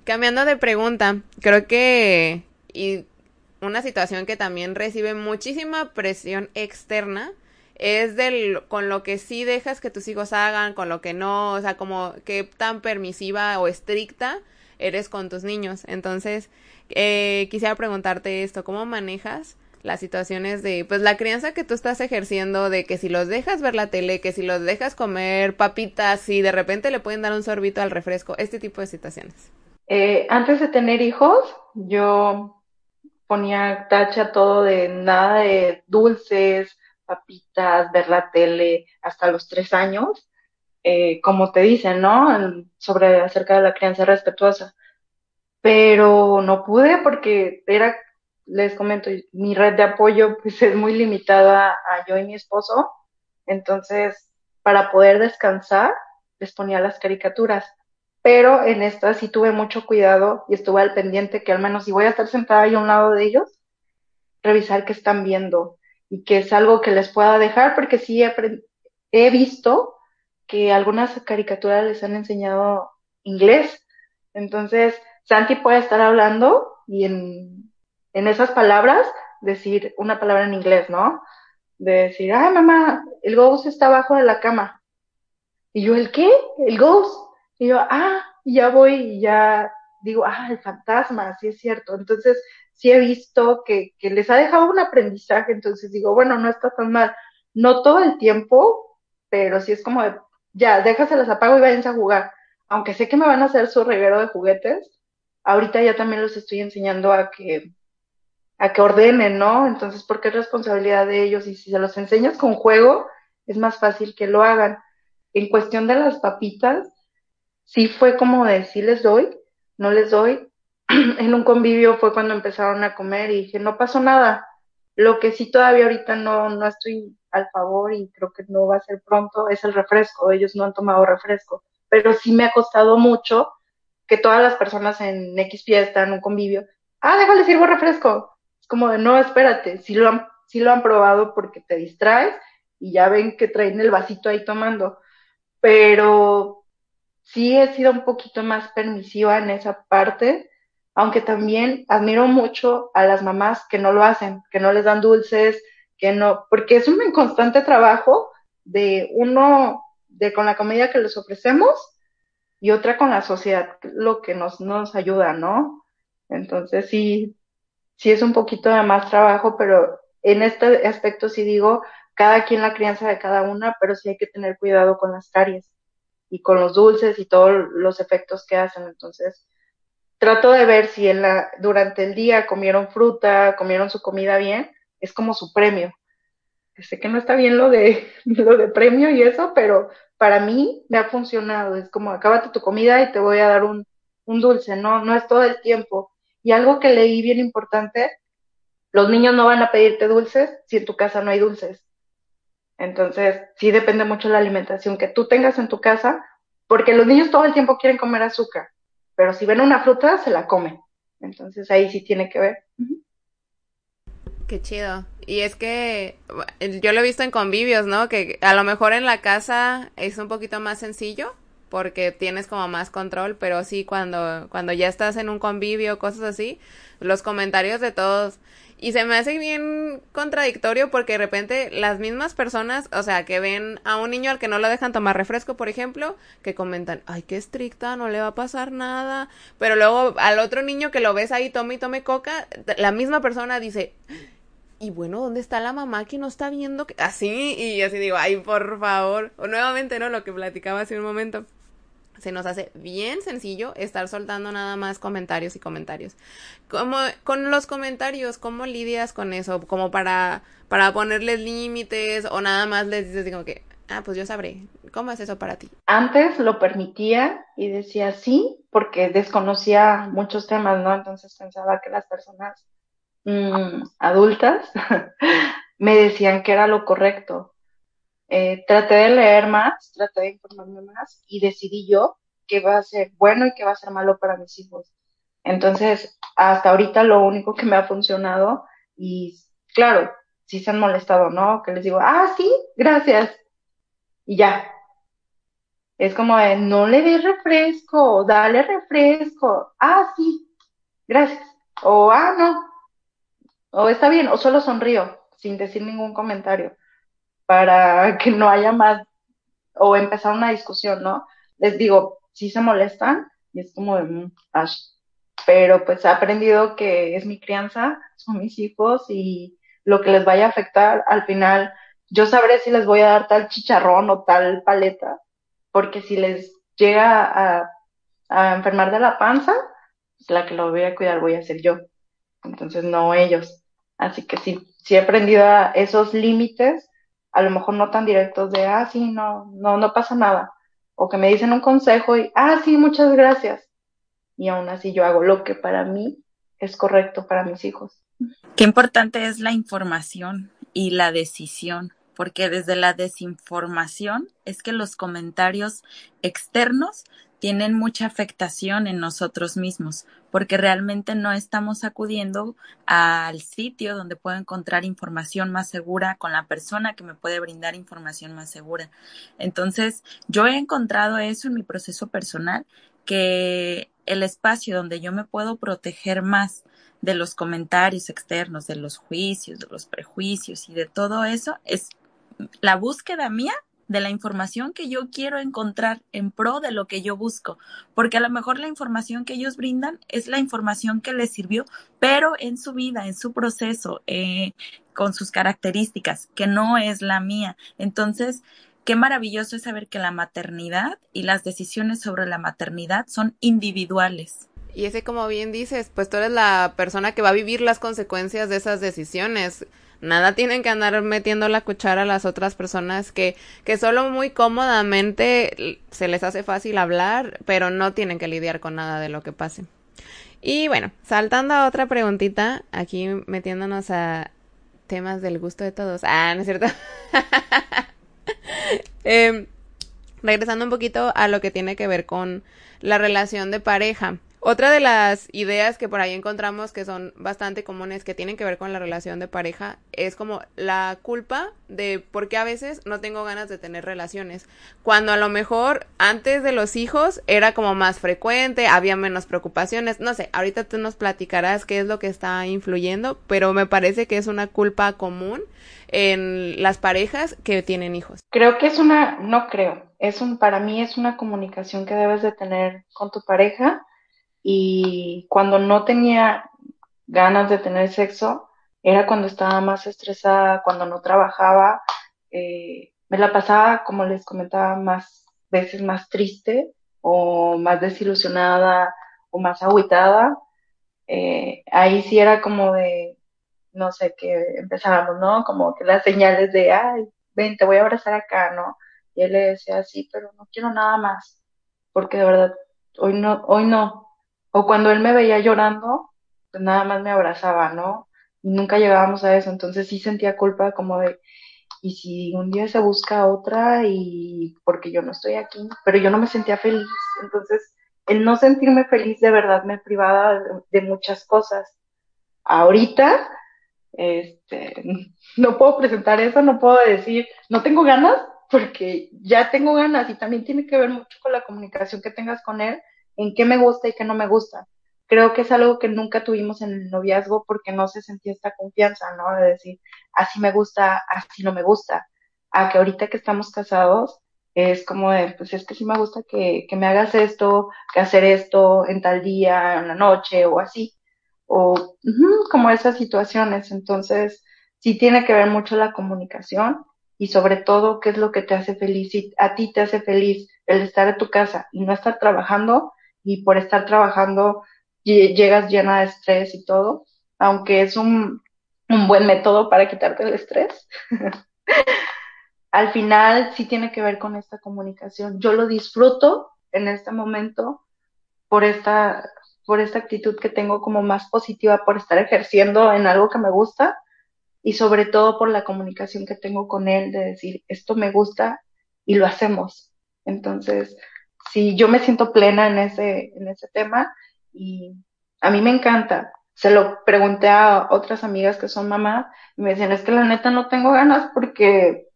Speaker 1: Cambiando de pregunta, creo que, y una situación que también recibe muchísima presión externa, es del con lo que sí dejas que tus hijos hagan, con lo que no, o sea, como qué tan permisiva o estricta eres con tus niños. Entonces, eh, quisiera preguntarte esto, ¿cómo manejas las situaciones de, pues la crianza que tú estás ejerciendo, de que si los dejas ver la tele, que si los dejas comer papitas, y de repente le pueden dar un sorbito al refresco, este tipo de situaciones.
Speaker 3: Eh, antes de tener hijos, yo ponía tacha todo de nada de dulces, papitas, ver la tele hasta los tres años, eh, como te dicen, ¿no? Sobre acerca de la crianza respetuosa. pero no pude porque era, les comento, mi red de apoyo pues es muy limitada a yo y mi esposo, entonces para poder descansar les ponía las caricaturas, pero en esta sí tuve mucho cuidado y estuve al pendiente que al menos si voy a estar sentada ahí a un lado de ellos, revisar qué están viendo y que es algo que les pueda dejar, porque sí he, he visto que algunas caricaturas les han enseñado inglés. Entonces, Santi puede estar hablando y en, en esas palabras decir una palabra en inglés, ¿no? De decir, ay mamá, el ghost está abajo de la cama. Y yo, ¿el qué? El ghost. Y yo, ah, ya voy y ya digo, ah, el fantasma, sí es cierto. Entonces, sí he visto que, que les ha dejado un aprendizaje, entonces digo, bueno, no está tan mal. No todo el tiempo, pero sí es como de, ya, déjaselas apago y váyanse a jugar. Aunque sé que me van a hacer su reguero de juguetes, ahorita ya también los estoy enseñando a que, a que ordenen, ¿no? Entonces, porque es responsabilidad de ellos y si se los enseñas con juego, es más fácil que lo hagan. En cuestión de las papitas, sí fue como de sí les doy, no les doy. <clears throat> en un convivio fue cuando empezaron a comer y dije, no pasó nada. Lo que sí todavía ahorita no, no estoy al favor y creo que no va a ser pronto es el refresco. Ellos no han tomado refresco, pero sí me ha costado mucho que todas las personas en X fiesta, en un convivio, ah, déjale sirvo refresco. Como de, no, espérate, si lo han, si lo han probado porque te distraes y ya ven que traen el vasito ahí tomando. Pero sí he sido un poquito más permisiva en esa parte, aunque también admiro mucho a las mamás que no lo hacen, que no les dan dulces, que no, porque es un constante trabajo de uno, de con la comida que les ofrecemos y otra con la sociedad, lo que nos, nos ayuda, ¿no? Entonces sí, sí es un poquito de más trabajo, pero en este aspecto sí digo, cada quien la crianza de cada una, pero sí hay que tener cuidado con las caries y con los dulces y todos los efectos que hacen. Entonces, trato de ver si en la, durante el día comieron fruta, comieron su comida bien, es como su premio. Sé que no está bien lo de, <laughs> lo de premio y eso, pero para mí me ha funcionado. Es como, acábate tu comida y te voy a dar un, un dulce, no, no es todo el tiempo. Y algo que leí bien importante, los niños no van a pedirte dulces si en tu casa no hay dulces. Entonces, sí depende mucho la alimentación que tú tengas en tu casa, porque los niños todo el tiempo quieren comer azúcar, pero si ven una fruta, se la comen. Entonces, ahí sí tiene que ver.
Speaker 1: Qué chido. Y es que yo lo he visto en convivios, ¿no? Que a lo mejor en la casa es un poquito más sencillo porque tienes como más control, pero sí cuando cuando ya estás en un convivio, cosas así, los comentarios de todos y se me hace bien contradictorio porque de repente las mismas personas, o sea, que ven a un niño al que no lo dejan tomar refresco, por ejemplo, que comentan, ay, qué estricta, no le va a pasar nada. Pero luego al otro niño que lo ves ahí, tome y tome coca, la misma persona dice, y bueno, ¿dónde está la mamá que no está viendo? Que... Así, y así digo, ay, por favor. O nuevamente, ¿no? Lo que platicaba hace un momento se nos hace bien sencillo estar soltando nada más comentarios y comentarios. Como con los comentarios, ¿cómo lidias con eso? Como para, para ponerles límites o nada más les dices como que, ah, pues yo sabré. ¿Cómo es eso para ti?
Speaker 3: Antes lo permitía y decía sí, porque desconocía muchos temas, ¿no? Entonces pensaba que las personas mm, adultas <laughs> me decían que era lo correcto eh, traté de leer más, traté de informarme más y decidí yo qué va a ser bueno y qué va a ser malo para mis hijos. Entonces, hasta ahorita lo único que me ha funcionado y claro, si se han molestado, ¿no? Que les digo, ah, sí, gracias. Y ya. Es como de, no le des refresco, dale refresco. Ah, sí, gracias. O, ah, no. O está bien, o solo sonrío, sin decir ningún comentario para que no haya más o empezar una discusión, ¿no? Les digo, sí se molestan y es como de, mm, pero pues he aprendido que es mi crianza, son mis hijos y lo que les vaya a afectar, al final yo sabré si les voy a dar tal chicharrón o tal paleta, porque si les llega a, a enfermar de la panza, pues la que lo voy a cuidar voy a ser yo, entonces no ellos. Así que sí, sí he aprendido a esos límites a lo mejor no tan directos de, ah, sí, no, no, no pasa nada. O que me dicen un consejo y, ah, sí, muchas gracias. y aún así yo hago lo que para mí es correcto para mis hijos.
Speaker 2: Qué importante es la información y la decisión, porque desde la desinformación es que los comentarios externos tienen mucha afectación en nosotros mismos, porque realmente no estamos acudiendo al sitio donde puedo encontrar información más segura con la persona que me puede brindar información más segura. Entonces, yo he encontrado eso en mi proceso personal, que el espacio donde yo me puedo proteger más de los comentarios externos, de los juicios, de los prejuicios y de todo eso es la búsqueda mía de la información que yo quiero encontrar en pro de lo que yo busco, porque a lo mejor la información que ellos brindan es la información que les sirvió, pero en su vida, en su proceso, eh, con sus características, que no es la mía. Entonces, qué maravilloso es saber que la maternidad y las decisiones sobre la maternidad son individuales.
Speaker 1: Y ese, como bien dices, pues tú eres la persona que va a vivir las consecuencias de esas decisiones nada tienen que andar metiendo la cuchara a las otras personas que, que solo muy cómodamente se les hace fácil hablar, pero no tienen que lidiar con nada de lo que pase. Y bueno, saltando a otra preguntita, aquí metiéndonos a temas del gusto de todos. Ah, ¿no es cierto? <laughs> eh, regresando un poquito a lo que tiene que ver con la relación de pareja. Otra de las ideas que por ahí encontramos que son bastante comunes que tienen que ver con la relación de pareja es como la culpa de por qué a veces no tengo ganas de tener relaciones. Cuando a lo mejor antes de los hijos era como más frecuente, había menos preocupaciones. No sé, ahorita tú nos platicarás qué es lo que está influyendo, pero me parece que es una culpa común en las parejas que tienen hijos.
Speaker 3: Creo que es una, no creo, es un, para mí es una comunicación que debes de tener con tu pareja y cuando no tenía ganas de tener sexo, era cuando estaba más estresada, cuando no trabajaba, eh, me la pasaba, como les comentaba, más veces más triste o más desilusionada o más agüitada. Eh, ahí sí era como de, no sé, que empezábamos, ¿no? Como que las señales de, ay, ven, te voy a abrazar acá, ¿no? Y él le decía, sí, pero no quiero nada más, porque de verdad, hoy no, hoy no, o cuando él me veía llorando, pues nada más me abrazaba, ¿no? Y nunca llegábamos a eso, entonces sí sentía culpa como de, y si un día se busca otra y porque yo no estoy aquí, pero yo no me sentía feliz, entonces el no sentirme feliz de verdad me privaba de, muchas cosas. Ahorita, este, <laughs> no puedo presentar eso, no puedo decir, no tengo ganas, porque ya tengo ganas y también tiene que ver mucho con la comunicación que tengas con él en qué me gusta y qué no me gusta. Creo que es algo que nunca tuvimos en el noviazgo porque no se sentía esta confianza, ¿no? De decir, así me gusta, así no me gusta. A que ahorita que estamos casados, es como de, pues es que sí me gusta que, que me hagas esto, que hacer esto en tal día, en la noche o así. O como esas situaciones. Entonces, sí tiene que ver mucho la comunicación y sobre todo qué es lo que te hace feliz. Si a ti te hace feliz el estar en tu casa y no estar trabajando, y por estar trabajando llegas llena de estrés y todo, aunque es un, un buen método para quitarte el estrés. <laughs> Al final sí tiene que ver con esta comunicación. Yo lo disfruto en este momento por esta, por esta actitud que tengo como más positiva, por estar ejerciendo en algo que me gusta y sobre todo por la comunicación que tengo con él de decir, esto me gusta y lo hacemos. Entonces, sí, yo me siento plena en ese, en ese tema y a mí me encanta. Se lo pregunté a otras amigas que son mamás y me decían, es que la neta no tengo ganas porque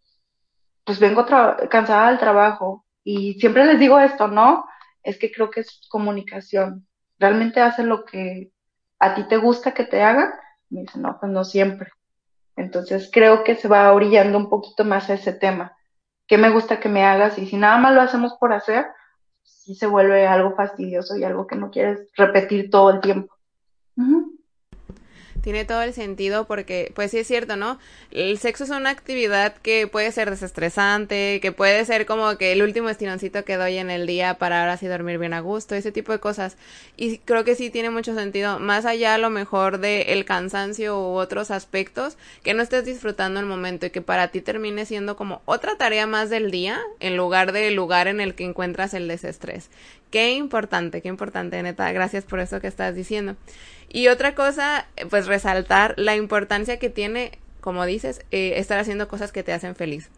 Speaker 3: pues vengo cansada del trabajo y siempre les digo esto, ¿no? Es que creo que es comunicación. ¿Realmente hace lo que a ti te gusta que te hagan? Me dicen, no, pues no siempre. Entonces creo que se va orillando un poquito más a ese tema. ¿Qué me gusta que me hagas? Y si nada más lo hacemos por hacer, sí se vuelve algo fastidioso y algo que no quieres repetir todo el tiempo.
Speaker 1: Tiene todo el sentido porque, pues sí es cierto, ¿no? El sexo es una actividad que puede ser desestresante, que puede ser como que el último estironcito que doy en el día para ahora sí dormir bien a gusto, ese tipo de cosas. Y creo que sí tiene mucho sentido, más allá a lo mejor de el cansancio u otros aspectos, que no estés disfrutando el momento y que para ti termine siendo como otra tarea más del día en lugar del lugar en el que encuentras el desestrés. Qué importante, qué importante, neta. Gracias por eso que estás diciendo. Y otra cosa, pues resaltar la importancia que tiene, como dices, eh, estar haciendo cosas que te hacen feliz.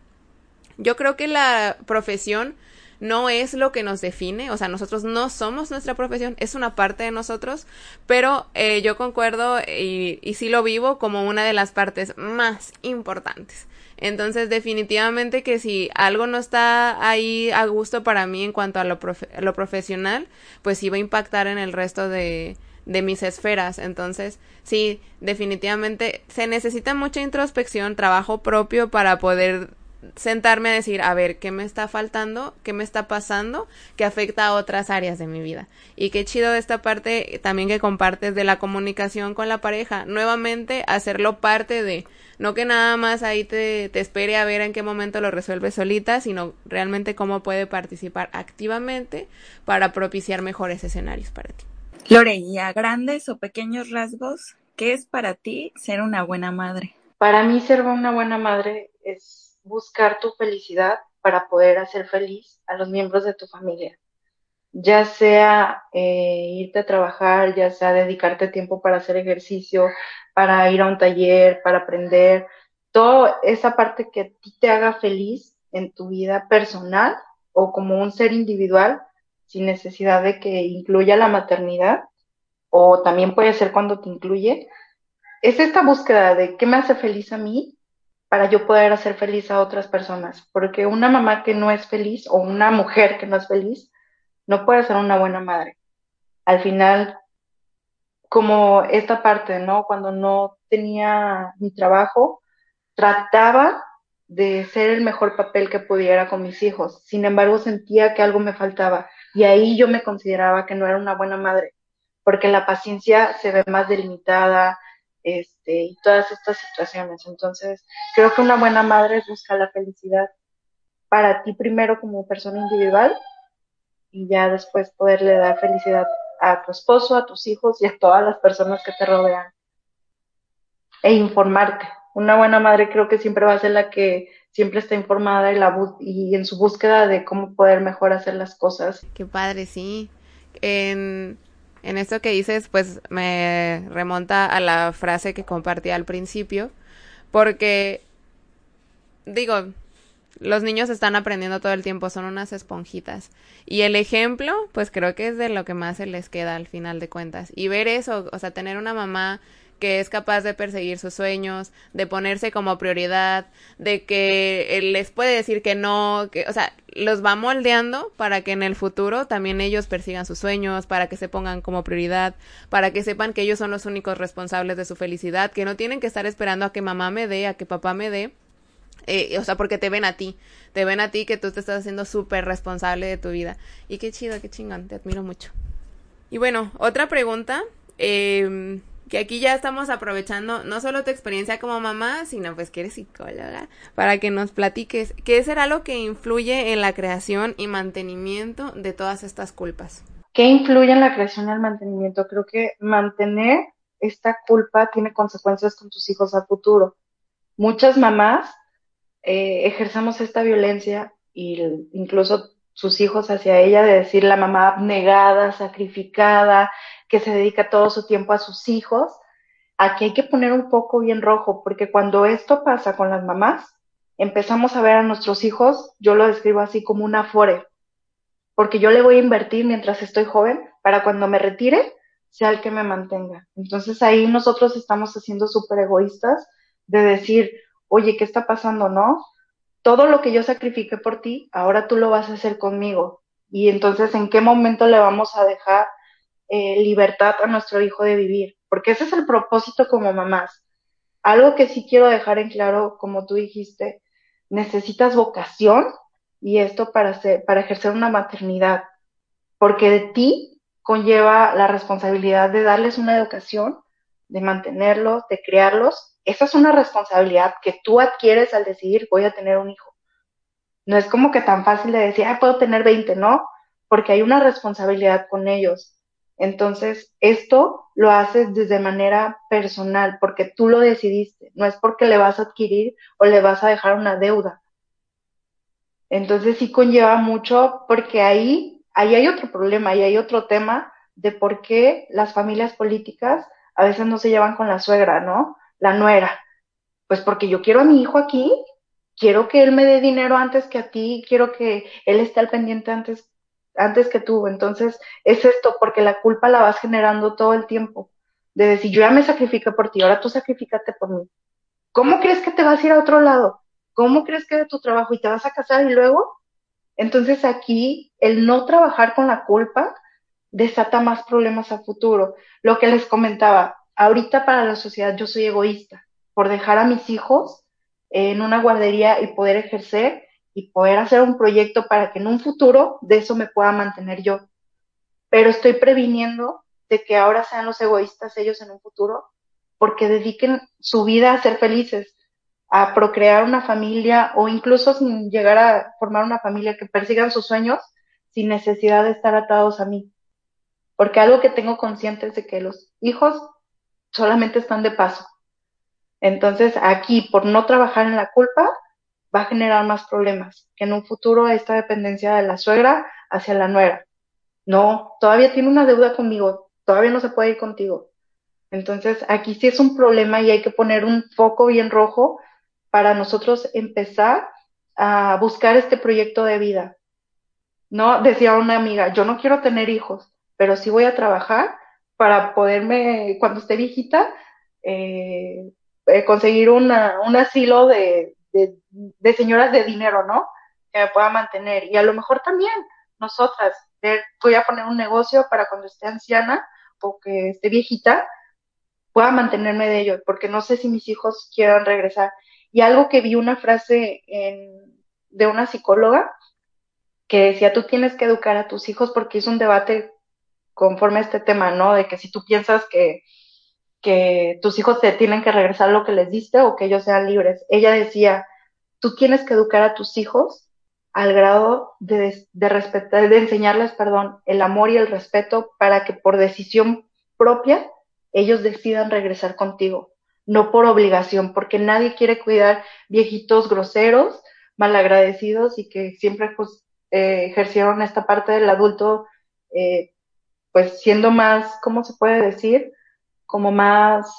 Speaker 1: Yo creo que la profesión no es lo que nos define, o sea, nosotros no somos nuestra profesión, es una parte de nosotros, pero eh, yo concuerdo y, y sí lo vivo como una de las partes más importantes. Entonces, definitivamente que si algo no está ahí a gusto para mí en cuanto a lo, lo profesional, pues sí va a impactar en el resto de, de mis esferas. Entonces, sí, definitivamente se necesita mucha introspección, trabajo propio para poder sentarme a decir, a ver, ¿qué me está faltando? ¿Qué me está pasando? Que afecta a otras áreas de mi vida. Y qué chido esta parte también que compartes de la comunicación con la pareja. Nuevamente, hacerlo parte de, no que nada más ahí te, te espere a ver en qué momento lo resuelve solita, sino realmente cómo puede participar activamente para propiciar mejores escenarios para ti.
Speaker 2: Lore, ¿y a grandes o pequeños rasgos, qué es para ti ser una buena madre?
Speaker 3: Para mí ser una buena madre es buscar tu felicidad para poder hacer feliz a los miembros de tu familia. Ya sea eh, irte a trabajar, ya sea dedicarte tiempo para hacer ejercicio, para ir a un taller, para aprender, toda esa parte que a ti te haga feliz en tu vida personal o como un ser individual, sin necesidad de que incluya la maternidad, o también puede ser cuando te incluye, es esta búsqueda de qué me hace feliz a mí para yo poder hacer feliz a otras personas. Porque una mamá que no es feliz o una mujer que no es feliz no puede ser una buena madre. Al final, como esta parte, ¿no? Cuando no tenía mi trabajo, trataba de ser el mejor papel que pudiera con mis hijos. Sin embargo, sentía que algo me faltaba y ahí yo me consideraba que no era una buena madre, porque la paciencia se ve más delimitada, este, y todas estas situaciones. Entonces, creo que una buena madre busca la felicidad para ti primero como persona individual y ya después poderle dar felicidad a tu esposo, a tus hijos y a todas las personas que te rodean. E informarte. Una buena madre creo que siempre va a ser la que siempre está informada y, la y en su búsqueda de cómo poder mejor hacer las cosas.
Speaker 1: Qué padre, sí. En esto que dices, pues me remonta a la frase que compartí al principio, porque digo, los niños están aprendiendo todo el tiempo, son unas esponjitas. Y el ejemplo, pues creo que es de lo que más se les queda al final de cuentas. Y ver eso, o sea, tener una mamá que es capaz de perseguir sus sueños, de ponerse como prioridad, de que les puede decir que no, que, o sea, los va moldeando para que en el futuro también ellos persigan sus sueños, para que se pongan como prioridad, para que sepan que ellos son los únicos responsables de su felicidad, que no tienen que estar esperando a que mamá me dé, a que papá me dé, eh, o sea, porque te ven a ti, te ven a ti que tú te estás haciendo súper responsable de tu vida. Y qué chido, qué chingón, te admiro mucho. Y bueno, otra pregunta, eh, que aquí ya estamos aprovechando no solo tu experiencia como mamá, sino pues que eres psicóloga, para que nos platiques qué será lo que influye en la creación y mantenimiento de todas estas culpas.
Speaker 3: ¿Qué influye en la creación y el mantenimiento? Creo que mantener esta culpa tiene consecuencias con tus hijos a futuro. Muchas mamás eh, ejercemos esta violencia y incluso sus hijos hacia ella de decir la mamá negada, sacrificada, que se dedica todo su tiempo a sus hijos, aquí hay que poner un poco bien rojo, porque cuando esto pasa con las mamás, empezamos a ver a nuestros hijos, yo lo describo así como una fore, porque yo le voy a invertir mientras estoy joven para cuando me retire sea el que me mantenga. Entonces ahí nosotros estamos haciendo súper egoístas de decir, oye, ¿qué está pasando? No, todo lo que yo sacrifiqué por ti, ahora tú lo vas a hacer conmigo. Y entonces, ¿en qué momento le vamos a dejar eh, libertad a nuestro hijo de vivir, porque ese es el propósito como mamás. Algo que sí quiero dejar en claro, como tú dijiste, necesitas vocación y esto para, para ejercer una maternidad, porque de ti conlleva la responsabilidad de darles una educación, de mantenerlos, de criarlos. Esa es una responsabilidad que tú adquieres al decidir voy a tener un hijo. No es como que tan fácil de decir, ah, puedo tener 20, no, porque hay una responsabilidad con ellos. Entonces, esto lo haces desde manera personal, porque tú lo decidiste, no es porque le vas a adquirir o le vas a dejar una deuda. Entonces sí conlleva mucho porque ahí ahí hay otro problema, ahí hay otro tema de por qué las familias políticas a veces no se llevan con la suegra, ¿no? La nuera. Pues porque yo quiero a mi hijo aquí, quiero que él me dé dinero antes que a ti, quiero que él esté al pendiente antes, antes que tú. Entonces, es esto, porque la culpa la vas generando todo el tiempo. De decir, yo ya me sacrifiqué por ti, ahora tú sacrificate por mí. ¿Cómo crees que te vas a ir a otro lado? ¿Cómo crees que de tu trabajo y te vas a casar y luego? Entonces aquí el no trabajar con la culpa desata más problemas a futuro. Lo que les comentaba, ahorita para la sociedad yo soy egoísta por dejar a mis hijos en una guardería y poder ejercer y poder hacer un proyecto para que en un futuro de eso me pueda mantener yo. Pero estoy previniendo de que ahora sean los egoístas ellos en un futuro porque dediquen su vida a ser felices a procrear una familia o incluso sin llegar a formar una familia que persigan sus sueños sin necesidad de estar atados a mí. Porque algo que tengo consciente es de que los hijos solamente están de paso. Entonces aquí, por no trabajar en la culpa, va a generar más problemas, que en un futuro esta dependencia de la suegra hacia la nuera. No, todavía tiene una deuda conmigo, todavía no se puede ir contigo. Entonces aquí sí es un problema y hay que poner un foco bien rojo para nosotros empezar a buscar este proyecto de vida. No, decía una amiga, yo no quiero tener hijos, pero sí voy a trabajar para poderme, cuando esté viejita, eh, eh, conseguir un asilo de, de, señoras de dinero, ¿no? Que me pueda mantener. Y a lo mejor también nosotras, voy a poner un negocio para cuando esté anciana o que esté viejita, pueda mantenerme de ello, porque no sé si mis hijos quieran regresar. Y algo que vi una frase de una psicóloga que decía, tú tienes que educar a tus hijos porque es un debate conforme a este tema, ¿no? De que si tú piensas que, que tus hijos te tienen que regresar lo que les diste o que ellos sean libres. Ella decía, tú tienes que educar a tus hijos al grado de, de respetar, de enseñarles, perdón, el amor y el respeto para que por decisión propia ellos decidan regresar contigo no por obligación, porque nadie quiere cuidar viejitos groseros, malagradecidos y que siempre pues, eh, ejercieron esta parte del adulto, eh, pues siendo más, ¿cómo se puede decir? Como más,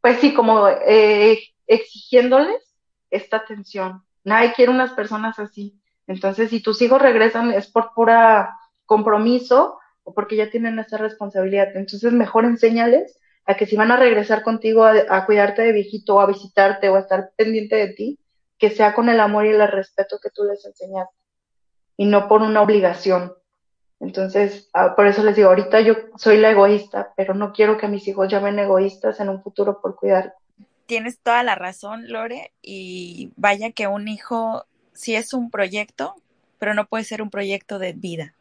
Speaker 3: pues sí, como eh, exigiéndoles esta atención. Nadie quiere unas personas así. Entonces, si tus hijos regresan es por pura compromiso o porque ya tienen esa responsabilidad. Entonces, mejor enséñales a que si van a regresar contigo a, cuidarte de viejito o a visitarte o a estar pendiente de ti, que sea con el amor y el respeto que tú les enseñaste y no por una obligación. Entonces, ah, por eso les digo, ahorita yo soy la egoísta, pero no quiero que mis hijos llamen egoístas en un futuro por cuidar.
Speaker 2: Tienes toda la razón, Lore, y vaya que un hijo sí es un proyecto, pero no puede ser un proyecto de vida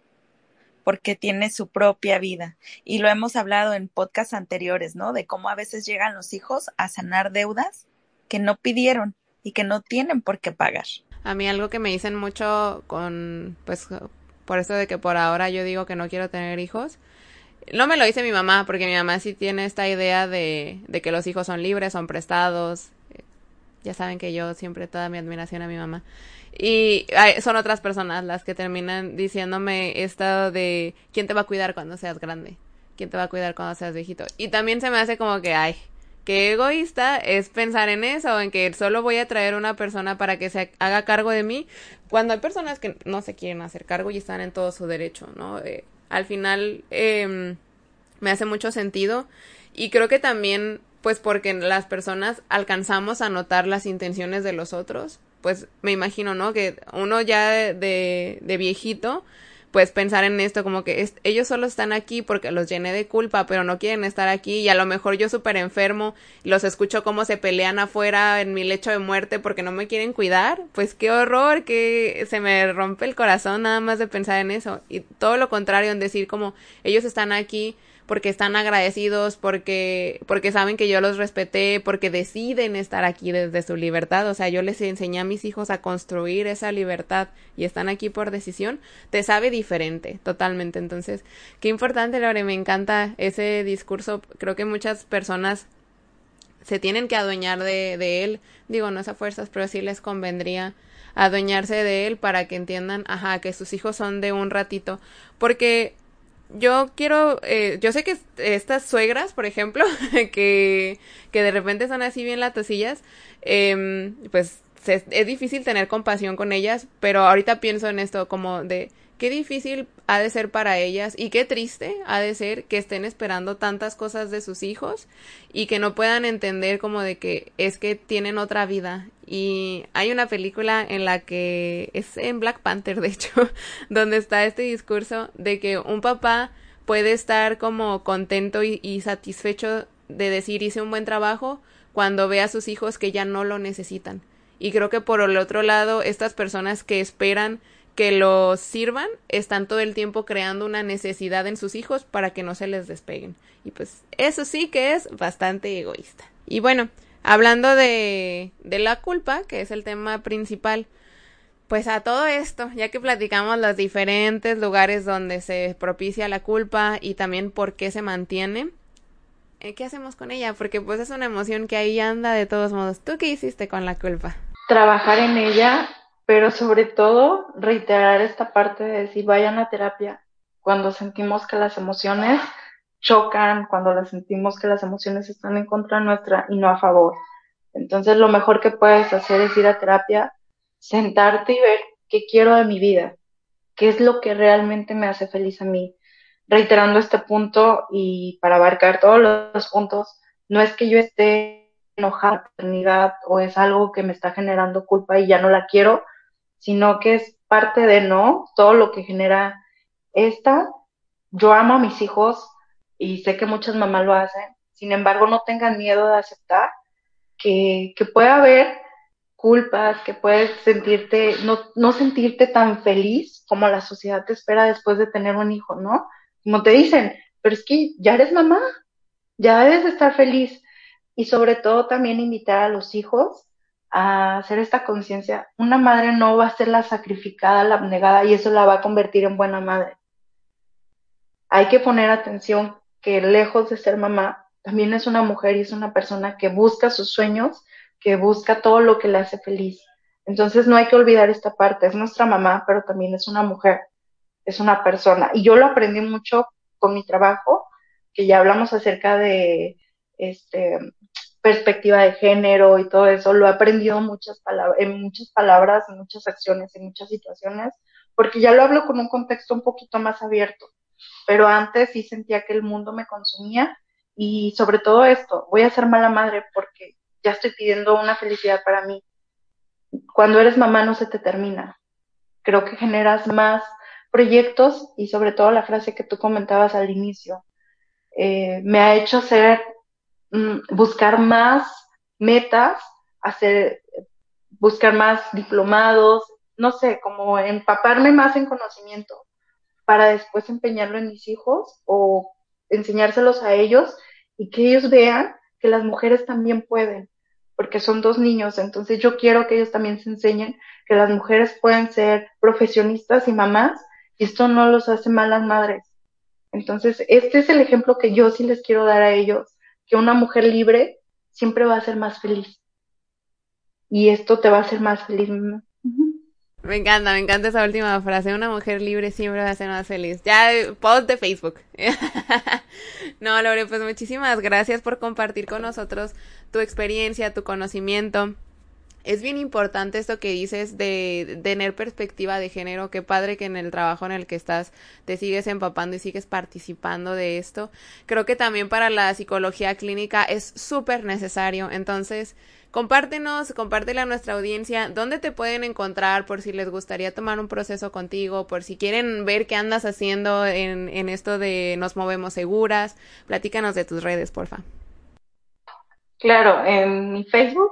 Speaker 2: porque tiene su propia vida. Y lo hemos hablado en podcasts anteriores, ¿no? De cómo a veces llegan los hijos a sanar deudas que no pidieron y que no tienen por qué pagar.
Speaker 1: A mí algo que me dicen mucho con, pues, por eso de que por ahora yo digo que no quiero tener hijos. No me lo dice mi mamá, porque mi mamá sí tiene esta idea de, de que los hijos son libres, son prestados. Ya saben que yo siempre toda mi admiración a mi mamá. Y son otras personas las que terminan diciéndome esto de quién te va a cuidar cuando seas grande, quién te va a cuidar cuando seas viejito. Y también se me hace como que, ay, qué egoísta es pensar en eso, en que solo voy a traer una persona para que se haga cargo de mí, cuando hay personas que no se quieren hacer cargo y están en todo su derecho, ¿no? Eh, al final eh, me hace mucho sentido y creo que también, pues porque las personas alcanzamos a notar las intenciones de los otros pues me imagino, ¿no? Que uno ya de, de, viejito, pues pensar en esto como que ellos solo están aquí porque los llené de culpa, pero no quieren estar aquí y a lo mejor yo súper enfermo los escucho cómo se pelean afuera en mi lecho de muerte porque no me quieren cuidar, pues qué horror, que se me rompe el corazón nada más de pensar en eso. Y todo lo contrario en decir como ellos están aquí porque están agradecidos, porque, porque saben que yo los respeté, porque deciden estar aquí desde su libertad. O sea, yo les enseñé a mis hijos a construir esa libertad y están aquí por decisión. Te sabe diferente, totalmente. Entonces, qué importante, Lore, me encanta ese discurso. Creo que muchas personas se tienen que adueñar de, de él. Digo, no es a fuerzas, pero sí les convendría adueñarse de él para que entiendan, ajá, que sus hijos son de un ratito. Porque yo quiero, eh, yo sé que estas suegras, por ejemplo, <laughs> que, que de repente son así bien latosillas, eh, pues es difícil tener compasión con ellas, pero ahorita pienso en esto como de qué difícil ha de ser para ellas y qué triste ha de ser que estén esperando tantas cosas de sus hijos y que no puedan entender como de que es que tienen otra vida. Y hay una película en la que es en Black Panther, de hecho, <laughs> donde está este discurso de que un papá puede estar como contento y, satisfecho de decir hice un buen trabajo cuando ve a sus hijos que ya no lo necesitan. Y creo que por el otro lado, estas personas que esperan que los sirvan están todo el tiempo creando una necesidad en sus hijos para que no se les despeguen. Y pues eso sí que es bastante egoísta. Y bueno, hablando de, de la culpa, que es el tema principal, pues a todo esto, ya que platicamos los diferentes lugares donde se propicia la culpa y también por qué se mantiene, eh, ¿qué hacemos con ella? Porque pues es una emoción que ahí anda de todos modos. ¿Tú qué hiciste con la culpa?
Speaker 3: Trabajar en ella pero sobre todo reiterar esta parte de decir vayan a terapia cuando sentimos que las emociones chocan, cuando las sentimos que las emociones están en contra nuestra y no a favor. Entonces lo mejor que puedes hacer es ir a terapia, sentarte y ver qué quiero de mi vida, qué es lo que realmente me hace feliz a mí. Reiterando este punto y para abarcar todos los puntos, no es que yo esté enojada paternidad o es algo que me está generando culpa y ya no la quiero, sino que es parte de no, todo lo que genera esta. Yo amo a mis hijos y sé que muchas mamás lo hacen, sin embargo no tengan miedo de aceptar que, que puede haber culpas, que puedes sentirte, no, no sentirte tan feliz como la sociedad te espera después de tener un hijo, ¿no? Como te dicen, pero es que ya eres mamá, ya debes estar feliz. Y sobre todo también invitar a los hijos a hacer esta conciencia, una madre no va a ser la sacrificada, la abnegada y eso la va a convertir en buena madre. Hay que poner atención que lejos de ser mamá, también es una mujer y es una persona que busca sus sueños, que busca todo lo que le hace feliz. Entonces no hay que olvidar esta parte, es nuestra mamá, pero también es una mujer, es una persona. Y yo lo aprendí mucho con mi trabajo, que ya hablamos acerca de este perspectiva de género y todo eso, lo he aprendido muchas palabras, en muchas palabras, en muchas acciones, en muchas situaciones, porque ya lo hablo con un contexto un poquito más abierto. Pero antes sí sentía que el mundo me consumía y sobre todo esto, voy a ser mala madre porque ya estoy pidiendo una felicidad para mí. Cuando eres mamá no se te termina. Creo que generas más proyectos y sobre todo la frase que tú comentabas al inicio. Eh, me ha hecho ser Mm, buscar más metas, hacer, buscar más diplomados, no sé, como empaparme más en conocimiento para después empeñarlo en mis hijos o enseñárselos a ellos y que ellos vean que las mujeres también pueden, porque son dos niños, entonces yo quiero que ellos también se enseñen que las mujeres pueden ser profesionistas y mamás y esto no los hace malas madres. Entonces, este es el ejemplo que yo sí les quiero dar a ellos que una mujer libre siempre va a ser más feliz. Y esto te va a hacer más feliz.
Speaker 1: Me encanta, me encanta esa última frase. Una mujer libre siempre va a ser más feliz. Ya, post de Facebook. <laughs> no, Lore, pues muchísimas gracias por compartir con nosotros tu experiencia, tu conocimiento es bien importante esto que dices de, tener perspectiva de género. Qué padre que en el trabajo en el que estás te sigues empapando y sigues participando de esto. Creo que también para la psicología clínica es súper necesario. Entonces, compártenos, compártela a nuestra audiencia dónde te pueden encontrar por si les gustaría tomar un proceso contigo, por si quieren ver qué andas haciendo en, en esto de nos movemos seguras. Platícanos de tus redes, porfa.
Speaker 3: Claro, en mi Facebook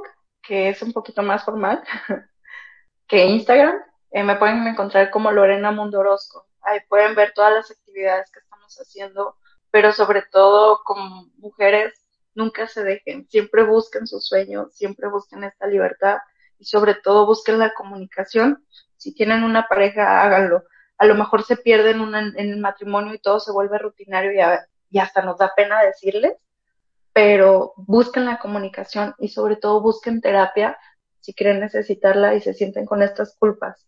Speaker 3: que es un poquito más formal <laughs> que Instagram. Eh, me pueden encontrar como Lorena Mundorosco. Ahí pueden ver todas las actividades que estamos haciendo, pero sobre todo como mujeres, nunca se dejen, siempre busquen sus sueños, siempre busquen esta libertad y sobre todo busquen la comunicación. Si tienen una pareja, háganlo. A lo mejor se pierden en el matrimonio y todo se vuelve rutinario y hasta nos da pena decirles, pero busquen la comunicación y sobre todo busquen terapia si creen necesitarla y se sienten con estas culpas.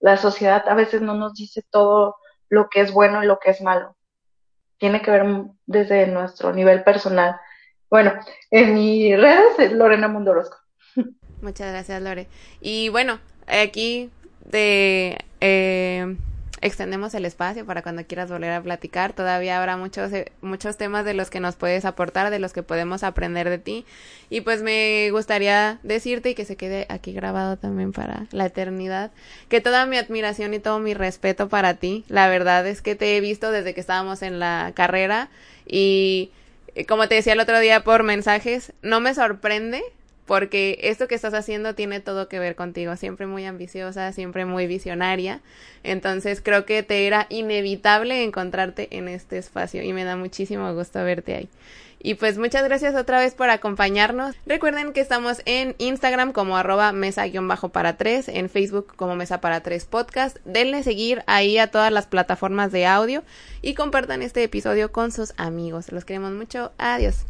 Speaker 3: La sociedad a veces no nos dice todo lo que es bueno y lo que es malo. Tiene que ver desde nuestro nivel personal. Bueno, en mis redes es Lorena Mundorosco.
Speaker 1: Muchas gracias, Lore. Y bueno, aquí de eh, extendemos el espacio para cuando quieras volver a platicar. Todavía habrá muchos, eh, muchos temas de los que nos puedes aportar, de los que podemos aprender de ti. Y pues me gustaría decirte y que se quede aquí grabado también para la eternidad, que toda mi admiración y todo mi respeto para ti. La verdad es que te he visto desde que estábamos en la carrera y eh, como te decía el otro día por mensajes, no me sorprende porque esto que estás haciendo tiene todo que ver contigo, siempre muy ambiciosa, siempre muy visionaria, entonces creo que te era inevitable encontrarte en este espacio y me da muchísimo gusto verte ahí. Y pues muchas gracias otra vez por acompañarnos. Recuerden que estamos en Instagram como arroba mesa-para tres, en Facebook como mesa para tres podcast. Denle seguir ahí a todas las plataformas de audio y compartan este episodio con sus amigos. Los queremos mucho. Adiós.